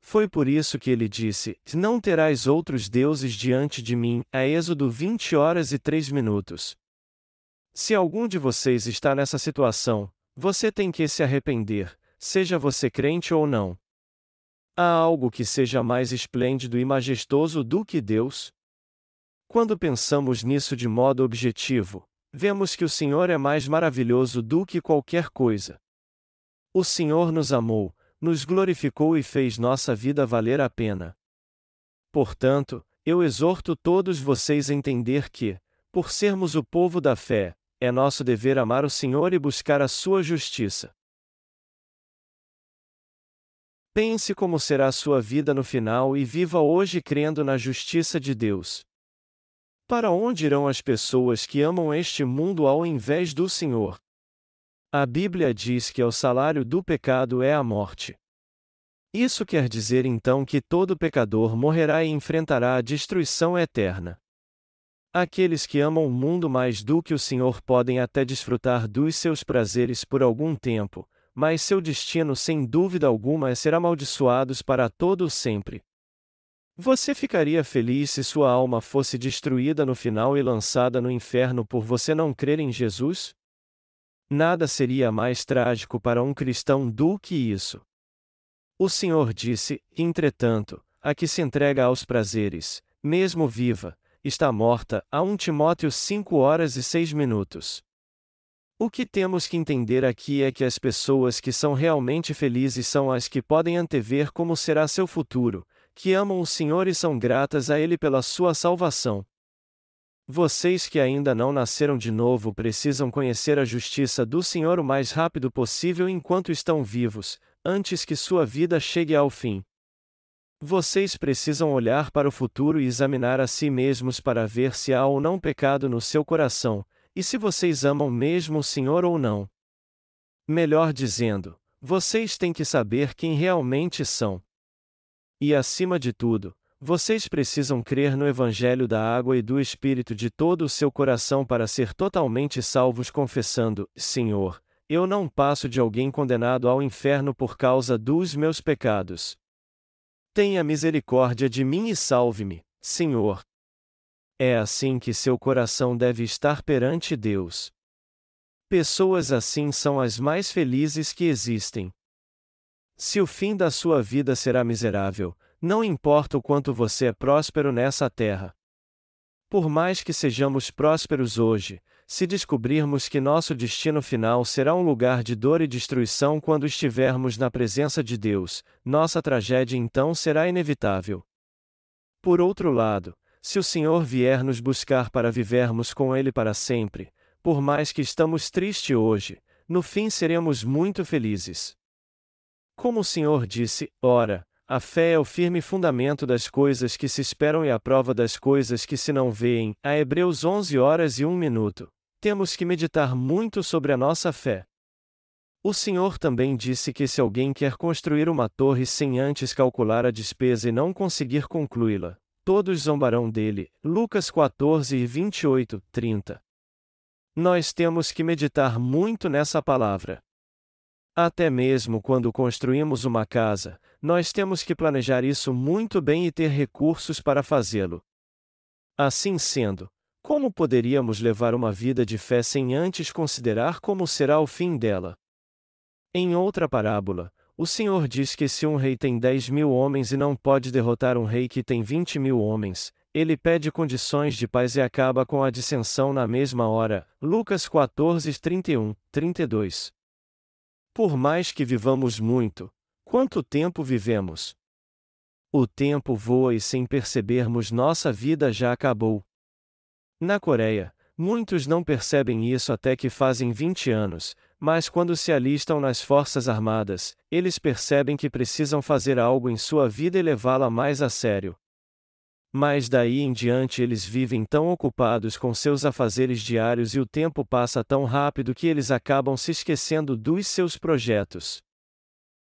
Foi por isso que ele disse: Não terás outros deuses diante de mim, a Êxodo 20 horas e 3 minutos. Se algum de vocês está nessa situação, você tem que se arrepender, seja você crente ou não. Há algo que seja mais esplêndido e majestoso do que Deus? Quando pensamos nisso de modo objetivo, vemos que o Senhor é mais maravilhoso do que qualquer coisa. O Senhor nos amou, nos glorificou e fez nossa vida valer a pena. Portanto, eu exorto todos vocês a entender que, por sermos o povo da fé, é nosso dever amar o Senhor e buscar a sua justiça. Pense como será a sua vida no final e viva hoje crendo na justiça de Deus. Para onde irão as pessoas que amam este mundo ao invés do Senhor? A Bíblia diz que o salário do pecado é a morte. Isso quer dizer então que todo pecador morrerá e enfrentará a destruição eterna. Aqueles que amam o mundo mais do que o Senhor podem até desfrutar dos seus prazeres por algum tempo, mas seu destino sem dúvida alguma é ser amaldiçoados para todo o sempre. Você ficaria feliz se sua alma fosse destruída no final e lançada no inferno por você não crer em Jesus? Nada seria mais trágico para um cristão do que isso. O Senhor disse, entretanto, a que se entrega aos prazeres, mesmo viva, está morta, a 1 Timóteo 5 horas e 6 minutos. O que temos que entender aqui é que as pessoas que são realmente felizes são as que podem antever como será seu futuro, que amam o Senhor e são gratas a Ele pela sua salvação. Vocês que ainda não nasceram de novo precisam conhecer a justiça do Senhor o mais rápido possível enquanto estão vivos, antes que sua vida chegue ao fim. Vocês precisam olhar para o futuro e examinar a si mesmos para ver se há ou não pecado no seu coração, e se vocês amam mesmo o Senhor ou não. Melhor dizendo, vocês têm que saber quem realmente são. E acima de tudo, vocês precisam crer no Evangelho da água e do Espírito de todo o seu coração para ser totalmente salvos, confessando: Senhor, eu não passo de alguém condenado ao inferno por causa dos meus pecados. Tenha misericórdia de mim e salve-me, Senhor. É assim que seu coração deve estar perante Deus. Pessoas assim são as mais felizes que existem. Se o fim da sua vida será miserável, não importa o quanto você é próspero nessa terra. Por mais que sejamos prósperos hoje, se descobrirmos que nosso destino final será um lugar de dor e destruição quando estivermos na presença de Deus, nossa tragédia então será inevitável. Por outro lado, se o Senhor vier nos buscar para vivermos com Ele para sempre, por mais que estamos tristes hoje, no fim seremos muito felizes. Como o Senhor disse, ora, a fé é o firme fundamento das coisas que se esperam e a prova das coisas que se não veem. A Hebreus 11 horas e 1 minuto. Temos que meditar muito sobre a nossa fé. O Senhor também disse que se alguém quer construir uma torre sem antes calcular a despesa e não conseguir concluí-la, todos zombarão dele. Lucas 14 e 28, 30. Nós temos que meditar muito nessa palavra. Até mesmo quando construímos uma casa, nós temos que planejar isso muito bem e ter recursos para fazê-lo. Assim sendo, como poderíamos levar uma vida de fé sem antes considerar como será o fim dela? Em outra parábola, o Senhor diz que se um rei tem dez mil homens e não pode derrotar um rei que tem vinte mil homens, ele pede condições de paz e acaba com a dissensão na mesma hora. Lucas 14, 31, 32. Por mais que vivamos muito, quanto tempo vivemos? O tempo voa e sem percebermos nossa vida já acabou. Na Coreia, muitos não percebem isso até que fazem 20 anos, mas quando se alistam nas Forças Armadas, eles percebem que precisam fazer algo em sua vida e levá-la mais a sério. Mas daí em diante eles vivem tão ocupados com seus afazeres diários e o tempo passa tão rápido que eles acabam se esquecendo dos seus projetos.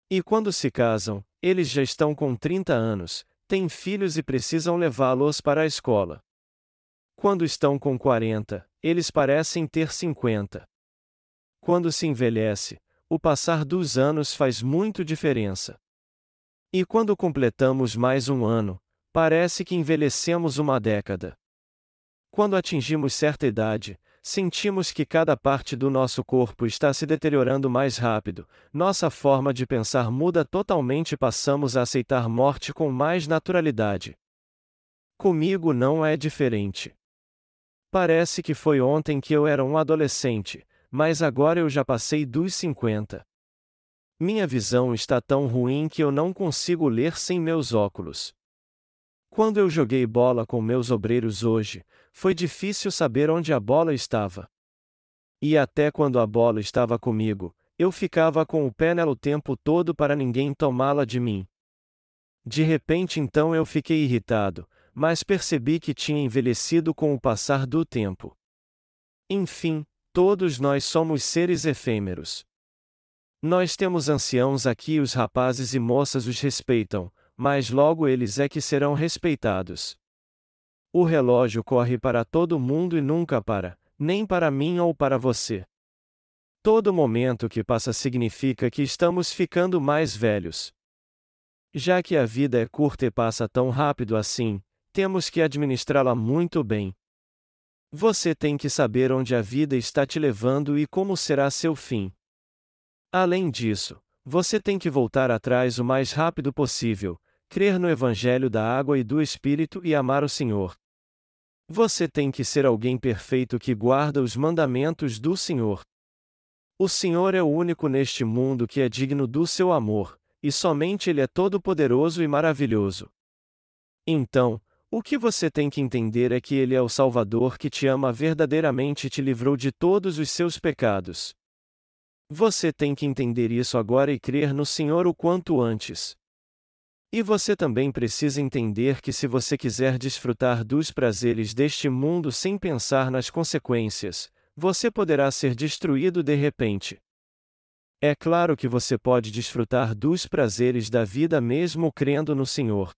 E quando se casam, eles já estão com 30 anos, têm filhos e precisam levá-los para a escola. Quando estão com 40, eles parecem ter 50. Quando se envelhece, o passar dos anos faz muito diferença. E quando completamos mais um ano, parece que envelhecemos uma década. Quando atingimos certa idade, sentimos que cada parte do nosso corpo está se deteriorando mais rápido, nossa forma de pensar muda totalmente e passamos a aceitar morte com mais naturalidade. Comigo não é diferente. Parece que foi ontem que eu era um adolescente, mas agora eu já passei dos 50. Minha visão está tão ruim que eu não consigo ler sem meus óculos. Quando eu joguei bola com meus obreiros hoje, foi difícil saber onde a bola estava. E até quando a bola estava comigo, eu ficava com o pé nela o tempo todo para ninguém tomá-la de mim. De repente então eu fiquei irritado, mas percebi que tinha envelhecido com o passar do tempo. Enfim, Todos nós somos seres efêmeros. Nós temos anciãos aqui e os rapazes e moças os respeitam, mas logo eles é que serão respeitados. O relógio corre para todo mundo e nunca para, nem para mim ou para você. Todo momento que passa significa que estamos ficando mais velhos. Já que a vida é curta e passa tão rápido assim, temos que administrá-la muito bem. Você tem que saber onde a vida está te levando e como será seu fim. Além disso, você tem que voltar atrás o mais rápido possível, crer no Evangelho da água e do Espírito e amar o Senhor. Você tem que ser alguém perfeito que guarda os mandamentos do Senhor. O Senhor é o único neste mundo que é digno do seu amor, e somente Ele é todo-poderoso e maravilhoso. Então, o que você tem que entender é que Ele é o Salvador que te ama verdadeiramente e te livrou de todos os seus pecados. Você tem que entender isso agora e crer no Senhor o quanto antes. E você também precisa entender que se você quiser desfrutar dos prazeres deste mundo sem pensar nas consequências, você poderá ser destruído de repente. É claro que você pode desfrutar dos prazeres da vida mesmo crendo no Senhor.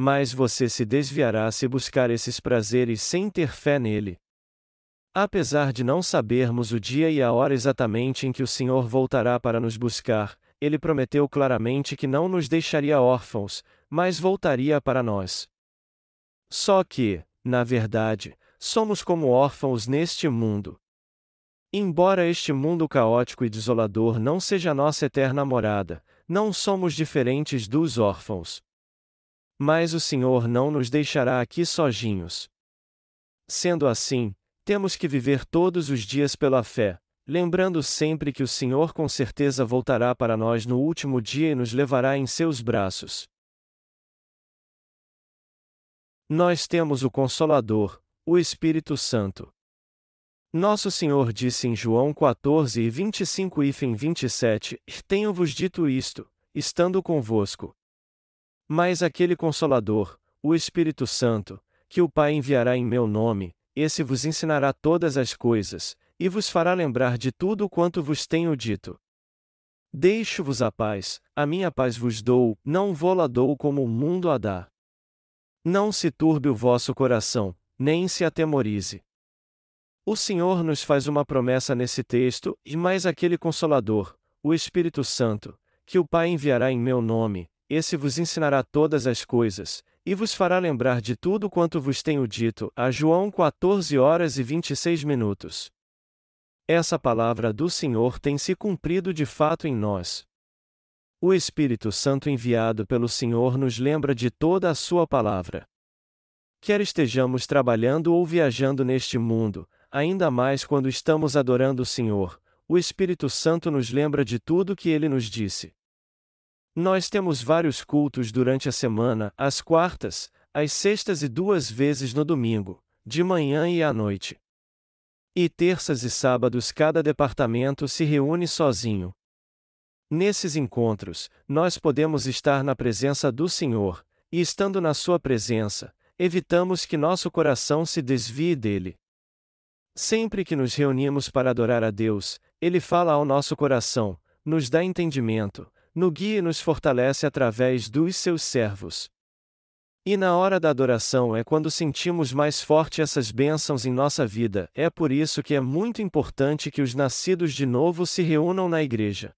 Mas você se desviará se buscar esses prazeres sem ter fé nele. Apesar de não sabermos o dia e a hora exatamente em que o Senhor voltará para nos buscar, ele prometeu claramente que não nos deixaria órfãos, mas voltaria para nós. Só que, na verdade, somos como órfãos neste mundo. Embora este mundo caótico e desolador não seja nossa eterna morada, não somos diferentes dos órfãos. Mas o Senhor não nos deixará aqui sozinhos. Sendo assim, temos que viver todos os dias pela fé, lembrando sempre que o Senhor com certeza voltará para nós no último dia e nos levará em seus braços. Nós temos o Consolador, o Espírito Santo. Nosso Senhor disse em João 14 e 25 e 27: Tenho-vos dito isto, estando convosco. Mas aquele Consolador, o Espírito Santo, que o Pai enviará em meu nome, esse vos ensinará todas as coisas, e vos fará lembrar de tudo quanto vos tenho dito. Deixo-vos a paz, a minha paz vos dou, não vou-la dou como o mundo a dá. Não se turbe o vosso coração, nem se atemorize. O Senhor nos faz uma promessa nesse texto, e mais aquele Consolador, o Espírito Santo, que o Pai enviará em meu nome, esse vos ensinará todas as coisas, e vos fará lembrar de tudo quanto vos tenho dito. A João 14 horas e 26 minutos. Essa palavra do Senhor tem se cumprido de fato em nós. O Espírito Santo enviado pelo Senhor nos lembra de toda a Sua palavra. Quer estejamos trabalhando ou viajando neste mundo, ainda mais quando estamos adorando o Senhor, o Espírito Santo nos lembra de tudo que ele nos disse. Nós temos vários cultos durante a semana, às quartas, às sextas e duas vezes no domingo, de manhã e à noite. E terças e sábados cada departamento se reúne sozinho. Nesses encontros, nós podemos estar na presença do Senhor, e estando na Sua presença, evitamos que nosso coração se desvie dele. Sempre que nos reunimos para adorar a Deus, Ele fala ao nosso coração, nos dá entendimento, no guia e nos fortalece através dos seus servos. E na hora da adoração é quando sentimos mais forte essas bênçãos em nossa vida, é por isso que é muito importante que os nascidos de novo se reúnam na igreja.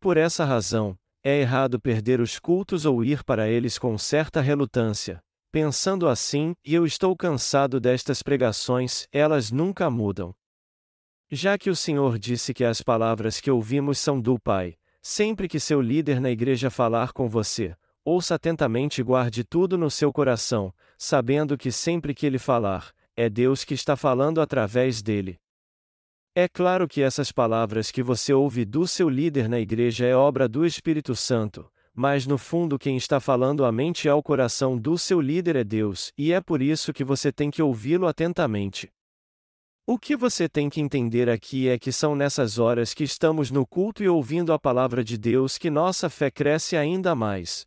Por essa razão, é errado perder os cultos ou ir para eles com certa relutância. Pensando assim, e eu estou cansado destas pregações, elas nunca mudam. Já que o Senhor disse que as palavras que ouvimos são do Pai, Sempre que seu líder na igreja falar com você, ouça atentamente e guarde tudo no seu coração, sabendo que sempre que ele falar, é Deus que está falando através dele. É claro que essas palavras que você ouve do seu líder na igreja é obra do Espírito Santo, mas no fundo quem está falando a mente e ao coração do seu líder é Deus, e é por isso que você tem que ouvi-lo atentamente. O que você tem que entender aqui é que são nessas horas que estamos no culto e ouvindo a palavra de Deus que nossa fé cresce ainda mais.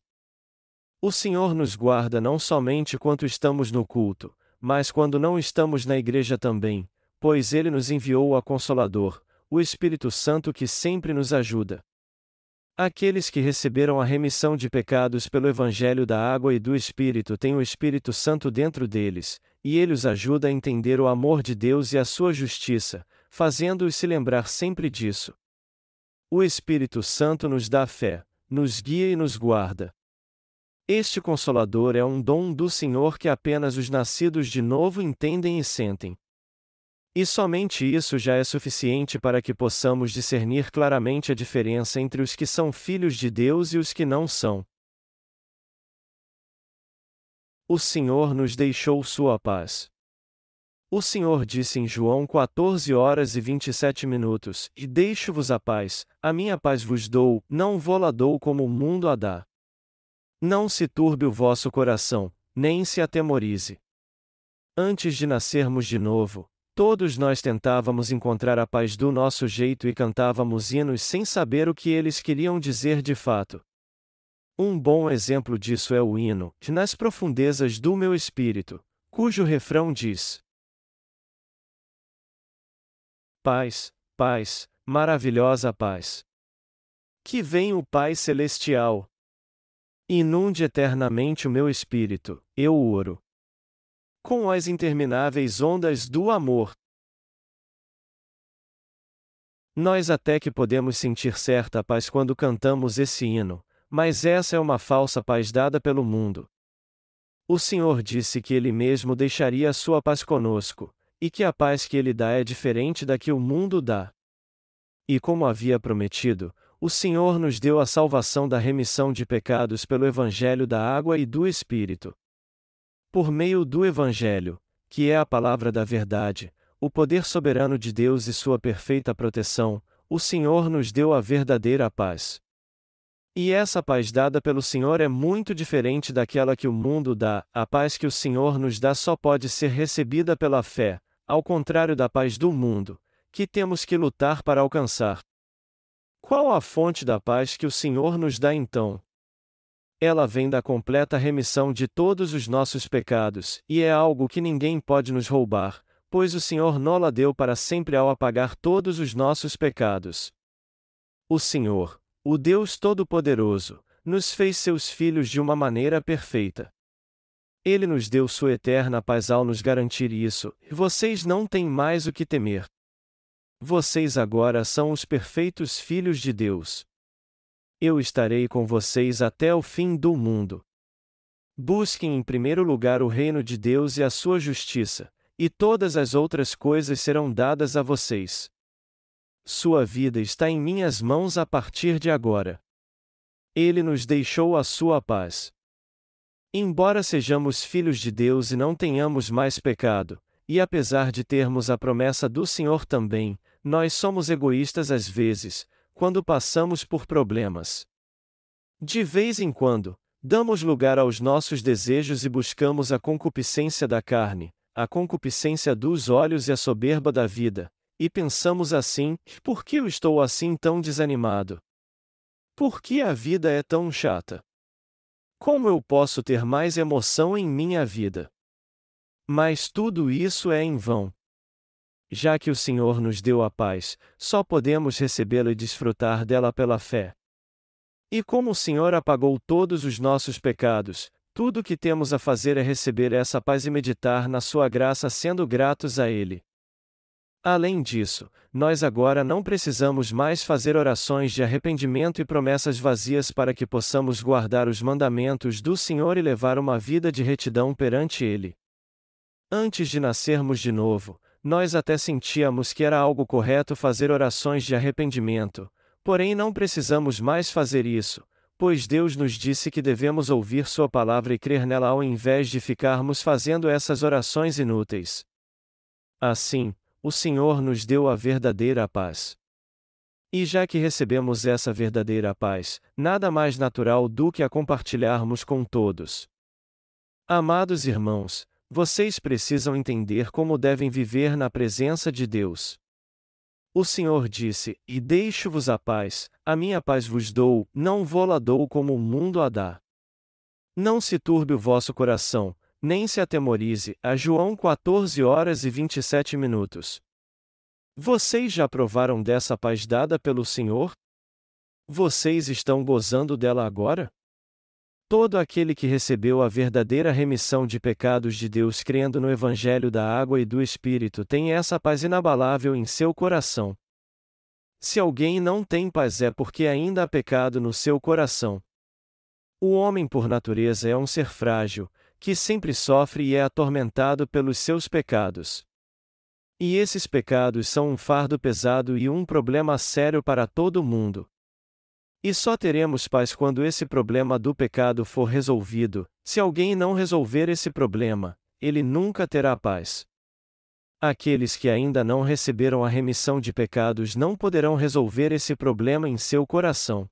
O Senhor nos guarda não somente quando estamos no culto, mas quando não estamos na igreja também, pois Ele nos enviou o Consolador, o Espírito Santo que sempre nos ajuda. Aqueles que receberam a remissão de pecados pelo Evangelho da Água e do Espírito têm o Espírito Santo dentro deles, e ele os ajuda a entender o amor de Deus e a sua justiça, fazendo-os se lembrar sempre disso. O Espírito Santo nos dá fé, nos guia e nos guarda. Este Consolador é um dom do Senhor que apenas os nascidos de novo entendem e sentem. E somente isso já é suficiente para que possamos discernir claramente a diferença entre os que são filhos de Deus e os que não são. O Senhor nos deixou sua paz. O Senhor disse em João 14 horas e 27 minutos: E deixo-vos a paz, a minha paz vos dou, não vou-la dou como o mundo a dá. Não se turbe o vosso coração, nem se atemorize. Antes de nascermos de novo, Todos nós tentávamos encontrar a paz do nosso jeito e cantávamos hinos sem saber o que eles queriam dizer de fato. Um bom exemplo disso é o hino, Nas Profundezas do Meu Espírito, cujo refrão diz: Paz, paz, maravilhosa paz. Que vem o Pai Celestial. Inunde eternamente o meu espírito, eu oro com as intermináveis ondas do amor. Nós até que podemos sentir certa paz quando cantamos esse hino, mas essa é uma falsa paz dada pelo mundo. O Senhor disse que Ele mesmo deixaria a sua paz conosco, e que a paz que Ele dá é diferente da que o mundo dá. E como havia prometido, o Senhor nos deu a salvação da remissão de pecados pelo Evangelho da água e do Espírito. Por meio do Evangelho, que é a palavra da verdade, o poder soberano de Deus e sua perfeita proteção, o Senhor nos deu a verdadeira paz. E essa paz dada pelo Senhor é muito diferente daquela que o mundo dá, a paz que o Senhor nos dá só pode ser recebida pela fé, ao contrário da paz do mundo, que temos que lutar para alcançar. Qual a fonte da paz que o Senhor nos dá então? Ela vem da completa remissão de todos os nossos pecados, e é algo que ninguém pode nos roubar, pois o Senhor nola deu para sempre ao apagar todos os nossos pecados. O Senhor, o Deus Todo-Poderoso, nos fez seus filhos de uma maneira perfeita. Ele nos deu sua eterna paz ao nos garantir isso, vocês não têm mais o que temer. Vocês agora são os perfeitos filhos de Deus. Eu estarei com vocês até o fim do mundo. Busquem em primeiro lugar o reino de Deus e a sua justiça, e todas as outras coisas serão dadas a vocês. Sua vida está em minhas mãos a partir de agora. Ele nos deixou a sua paz. Embora sejamos filhos de Deus e não tenhamos mais pecado, e apesar de termos a promessa do Senhor também, nós somos egoístas às vezes, quando passamos por problemas. De vez em quando, damos lugar aos nossos desejos e buscamos a concupiscência da carne, a concupiscência dos olhos e a soberba da vida, e pensamos assim: por que eu estou assim tão desanimado? Por que a vida é tão chata? Como eu posso ter mais emoção em minha vida? Mas tudo isso é em vão. Já que o Senhor nos deu a paz, só podemos recebê-la e desfrutar dela pela fé. E como o Senhor apagou todos os nossos pecados, tudo o que temos a fazer é receber essa paz e meditar na Sua graça sendo gratos a Ele. Além disso, nós agora não precisamos mais fazer orações de arrependimento e promessas vazias para que possamos guardar os mandamentos do Senhor e levar uma vida de retidão perante Ele. Antes de nascermos de novo, nós até sentíamos que era algo correto fazer orações de arrependimento, porém não precisamos mais fazer isso, pois Deus nos disse que devemos ouvir Sua palavra e crer nela ao invés de ficarmos fazendo essas orações inúteis. Assim, o Senhor nos deu a verdadeira paz. E já que recebemos essa verdadeira paz, nada mais natural do que a compartilharmos com todos. Amados irmãos, vocês precisam entender como devem viver na presença de Deus. O Senhor disse: E deixo-vos a paz, a minha paz vos dou, não vou-la dou como o mundo a dá. Não se turbe o vosso coração, nem se atemorize. A João 14 horas e 27 minutos. Vocês já provaram dessa paz dada pelo Senhor? Vocês estão gozando dela agora? Todo aquele que recebeu a verdadeira remissão de pecados de Deus crendo no Evangelho da água e do Espírito tem essa paz inabalável em seu coração. Se alguém não tem paz é porque ainda há pecado no seu coração. O homem por natureza é um ser frágil, que sempre sofre e é atormentado pelos seus pecados. E esses pecados são um fardo pesado e um problema sério para todo mundo. E só teremos paz quando esse problema do pecado for resolvido, se alguém não resolver esse problema, ele nunca terá paz. Aqueles que ainda não receberam a remissão de pecados não poderão resolver esse problema em seu coração.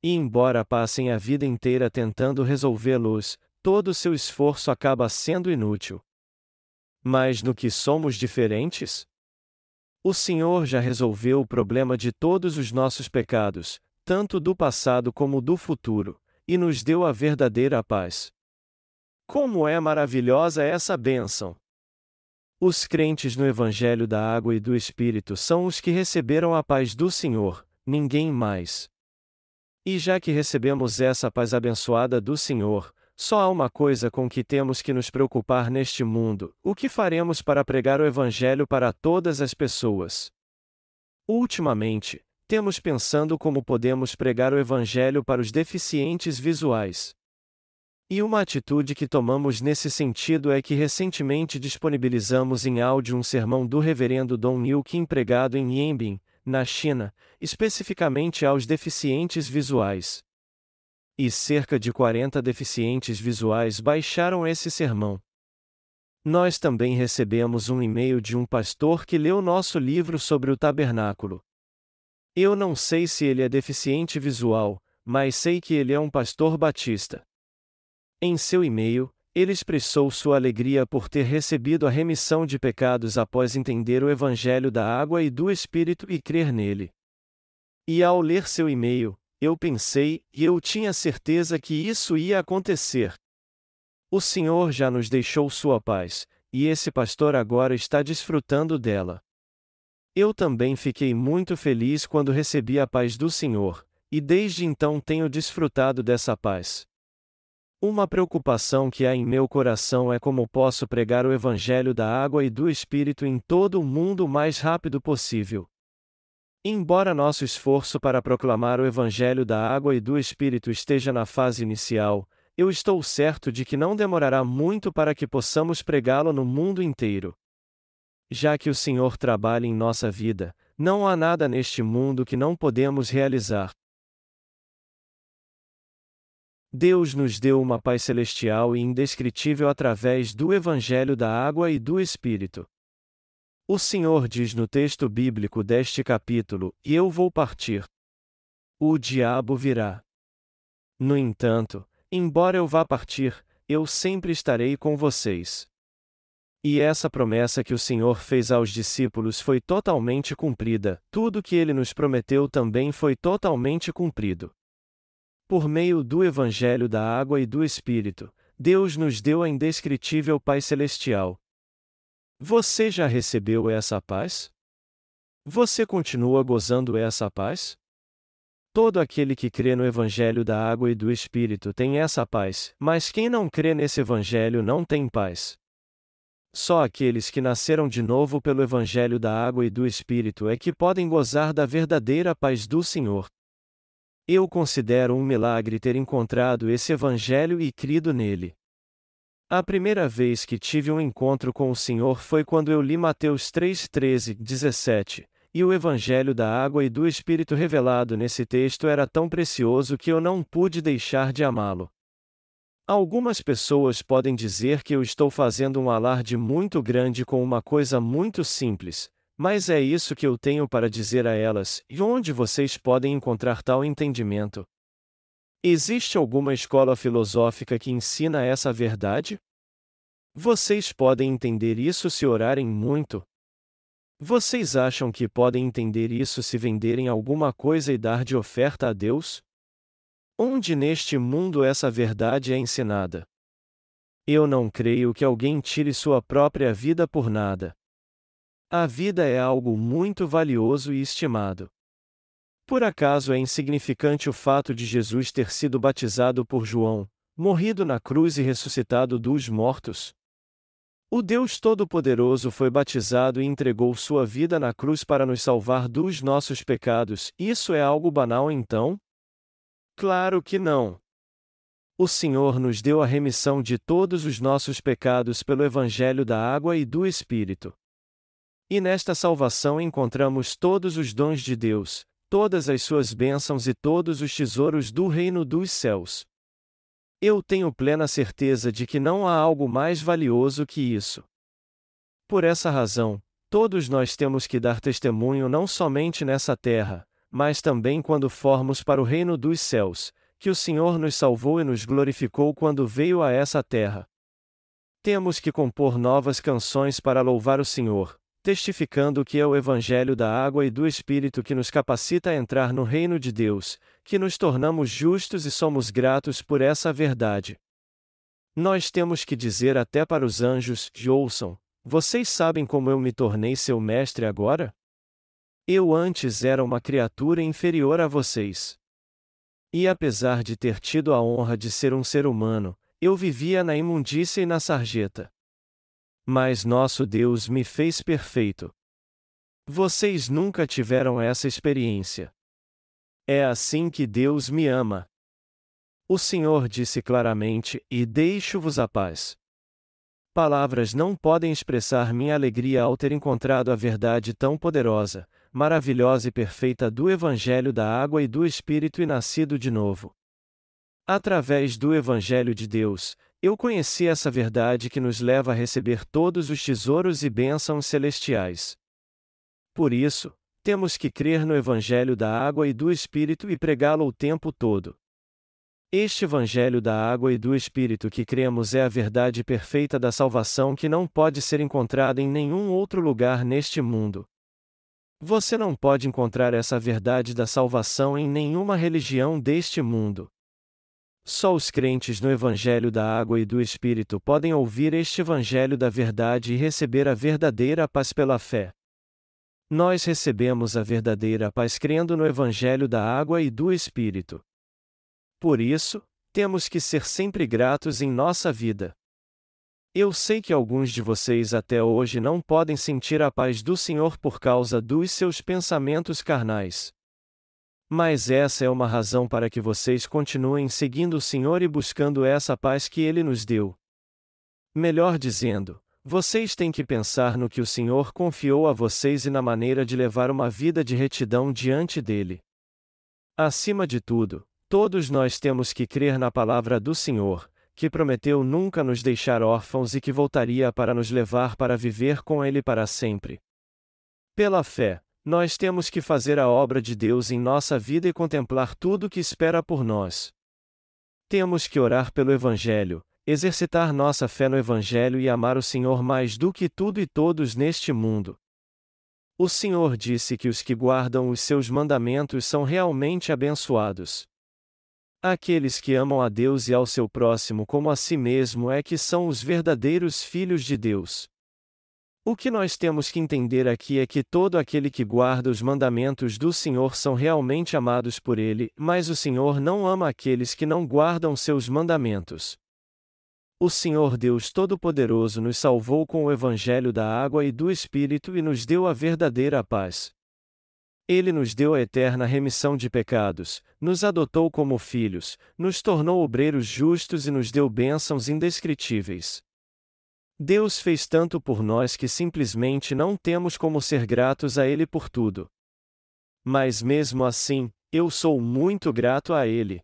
E embora passem a vida inteira tentando resolvê-los, todo seu esforço acaba sendo inútil. Mas no que somos diferentes? O Senhor já resolveu o problema de todos os nossos pecados, tanto do passado como do futuro, e nos deu a verdadeira paz. Como é maravilhosa essa bênção! Os crentes no Evangelho da Água e do Espírito são os que receberam a paz do Senhor, ninguém mais. E já que recebemos essa paz abençoada do Senhor, só há uma coisa com que temos que nos preocupar neste mundo: o que faremos para pregar o Evangelho para todas as pessoas? Ultimamente, temos pensando como podemos pregar o Evangelho para os deficientes visuais. E uma atitude que tomamos nesse sentido é que recentemente disponibilizamos em áudio um sermão do Reverendo Don Kim pregado em Yanbin, na China, especificamente aos deficientes visuais. E cerca de 40 deficientes visuais baixaram esse sermão. Nós também recebemos um e-mail de um pastor que leu nosso livro sobre o tabernáculo. Eu não sei se ele é deficiente visual, mas sei que ele é um pastor batista. Em seu e-mail, ele expressou sua alegria por ter recebido a remissão de pecados após entender o Evangelho da água e do Espírito e crer nele. E ao ler seu e-mail, eu pensei, e eu tinha certeza que isso ia acontecer. O Senhor já nos deixou sua paz, e esse pastor agora está desfrutando dela. Eu também fiquei muito feliz quando recebi a paz do Senhor, e desde então tenho desfrutado dessa paz. Uma preocupação que há em meu coração é como posso pregar o Evangelho da água e do Espírito em todo o mundo o mais rápido possível. Embora nosso esforço para proclamar o Evangelho da água e do Espírito esteja na fase inicial, eu estou certo de que não demorará muito para que possamos pregá-lo no mundo inteiro. Já que o Senhor trabalha em nossa vida, não há nada neste mundo que não podemos realizar. Deus nos deu uma paz celestial e indescritível através do Evangelho da Água e do Espírito. O Senhor diz no texto bíblico deste capítulo: E eu vou partir. O diabo virá. No entanto, embora eu vá partir, eu sempre estarei com vocês. E essa promessa que o Senhor fez aos discípulos foi totalmente cumprida, tudo que ele nos prometeu também foi totalmente cumprido. Por meio do Evangelho da Água e do Espírito, Deus nos deu a indescritível paz celestial. Você já recebeu essa paz? Você continua gozando essa paz? Todo aquele que crê no Evangelho da Água e do Espírito tem essa paz, mas quem não crê nesse Evangelho não tem paz. Só aqueles que nasceram de novo pelo Evangelho da Água e do Espírito é que podem gozar da verdadeira paz do Senhor. Eu considero um milagre ter encontrado esse Evangelho e crido nele. A primeira vez que tive um encontro com o Senhor foi quando eu li Mateus 3, 13, 17, e o Evangelho da Água e do Espírito revelado nesse texto era tão precioso que eu não pude deixar de amá-lo. Algumas pessoas podem dizer que eu estou fazendo um alarde muito grande com uma coisa muito simples, mas é isso que eu tenho para dizer a elas, e onde vocês podem encontrar tal entendimento? Existe alguma escola filosófica que ensina essa verdade? Vocês podem entender isso se orarem muito? Vocês acham que podem entender isso se venderem alguma coisa e dar de oferta a Deus? Onde neste mundo essa verdade é ensinada? Eu não creio que alguém tire sua própria vida por nada. A vida é algo muito valioso e estimado. Por acaso é insignificante o fato de Jesus ter sido batizado por João, morrido na cruz e ressuscitado dos mortos? O Deus Todo-Poderoso foi batizado e entregou sua vida na cruz para nos salvar dos nossos pecados, isso é algo banal então? Claro que não. O Senhor nos deu a remissão de todos os nossos pecados pelo Evangelho da Água e do Espírito. E nesta salvação encontramos todos os dons de Deus, todas as suas bênçãos e todos os tesouros do reino dos céus. Eu tenho plena certeza de que não há algo mais valioso que isso. Por essa razão, todos nós temos que dar testemunho não somente nessa terra, mas também quando formos para o reino dos céus, que o Senhor nos salvou e nos glorificou quando veio a essa terra. Temos que compor novas canções para louvar o Senhor, testificando que é o Evangelho da água e do Espírito que nos capacita a entrar no reino de Deus, que nos tornamos justos e somos gratos por essa verdade. Nós temos que dizer até para os anjos: ouçam, vocês sabem como eu me tornei seu mestre agora? Eu antes era uma criatura inferior a vocês. E apesar de ter tido a honra de ser um ser humano, eu vivia na imundícia e na sarjeta. Mas nosso Deus me fez perfeito. Vocês nunca tiveram essa experiência. É assim que Deus me ama. O Senhor disse claramente: E deixo-vos a paz. Palavras não podem expressar minha alegria ao ter encontrado a verdade tão poderosa, maravilhosa e perfeita do Evangelho da Água e do Espírito e nascido de novo. Através do Evangelho de Deus, eu conheci essa verdade que nos leva a receber todos os tesouros e bênçãos celestiais. Por isso, temos que crer no Evangelho da água e do Espírito e pregá-lo o tempo todo. Este Evangelho da água e do Espírito que cremos é a verdade perfeita da salvação que não pode ser encontrada em nenhum outro lugar neste mundo. Você não pode encontrar essa verdade da salvação em nenhuma religião deste mundo. Só os crentes no Evangelho da Água e do Espírito podem ouvir este Evangelho da Verdade e receber a verdadeira paz pela fé. Nós recebemos a verdadeira paz crendo no Evangelho da Água e do Espírito. Por isso, temos que ser sempre gratos em nossa vida. Eu sei que alguns de vocês até hoje não podem sentir a paz do Senhor por causa dos seus pensamentos carnais. Mas essa é uma razão para que vocês continuem seguindo o Senhor e buscando essa paz que Ele nos deu. Melhor dizendo, vocês têm que pensar no que o Senhor confiou a vocês e na maneira de levar uma vida de retidão diante dele. Acima de tudo, todos nós temos que crer na palavra do Senhor, que prometeu nunca nos deixar órfãos e que voltaria para nos levar para viver com Ele para sempre. Pela fé, nós temos que fazer a obra de Deus em nossa vida e contemplar tudo que espera por nós. Temos que orar pelo Evangelho, exercitar nossa fé no Evangelho e amar o Senhor mais do que tudo e todos neste mundo. O Senhor disse que os que guardam os seus mandamentos são realmente abençoados. Aqueles que amam a Deus e ao seu próximo como a si mesmo é que são os verdadeiros filhos de Deus. O que nós temos que entender aqui é que todo aquele que guarda os mandamentos do Senhor são realmente amados por Ele, mas o Senhor não ama aqueles que não guardam seus mandamentos. O Senhor Deus Todo-Poderoso nos salvou com o Evangelho da água e do Espírito e nos deu a verdadeira paz. Ele nos deu a eterna remissão de pecados, nos adotou como filhos, nos tornou obreiros justos e nos deu bênçãos indescritíveis. Deus fez tanto por nós que simplesmente não temos como ser gratos a Ele por tudo. Mas mesmo assim, eu sou muito grato a Ele.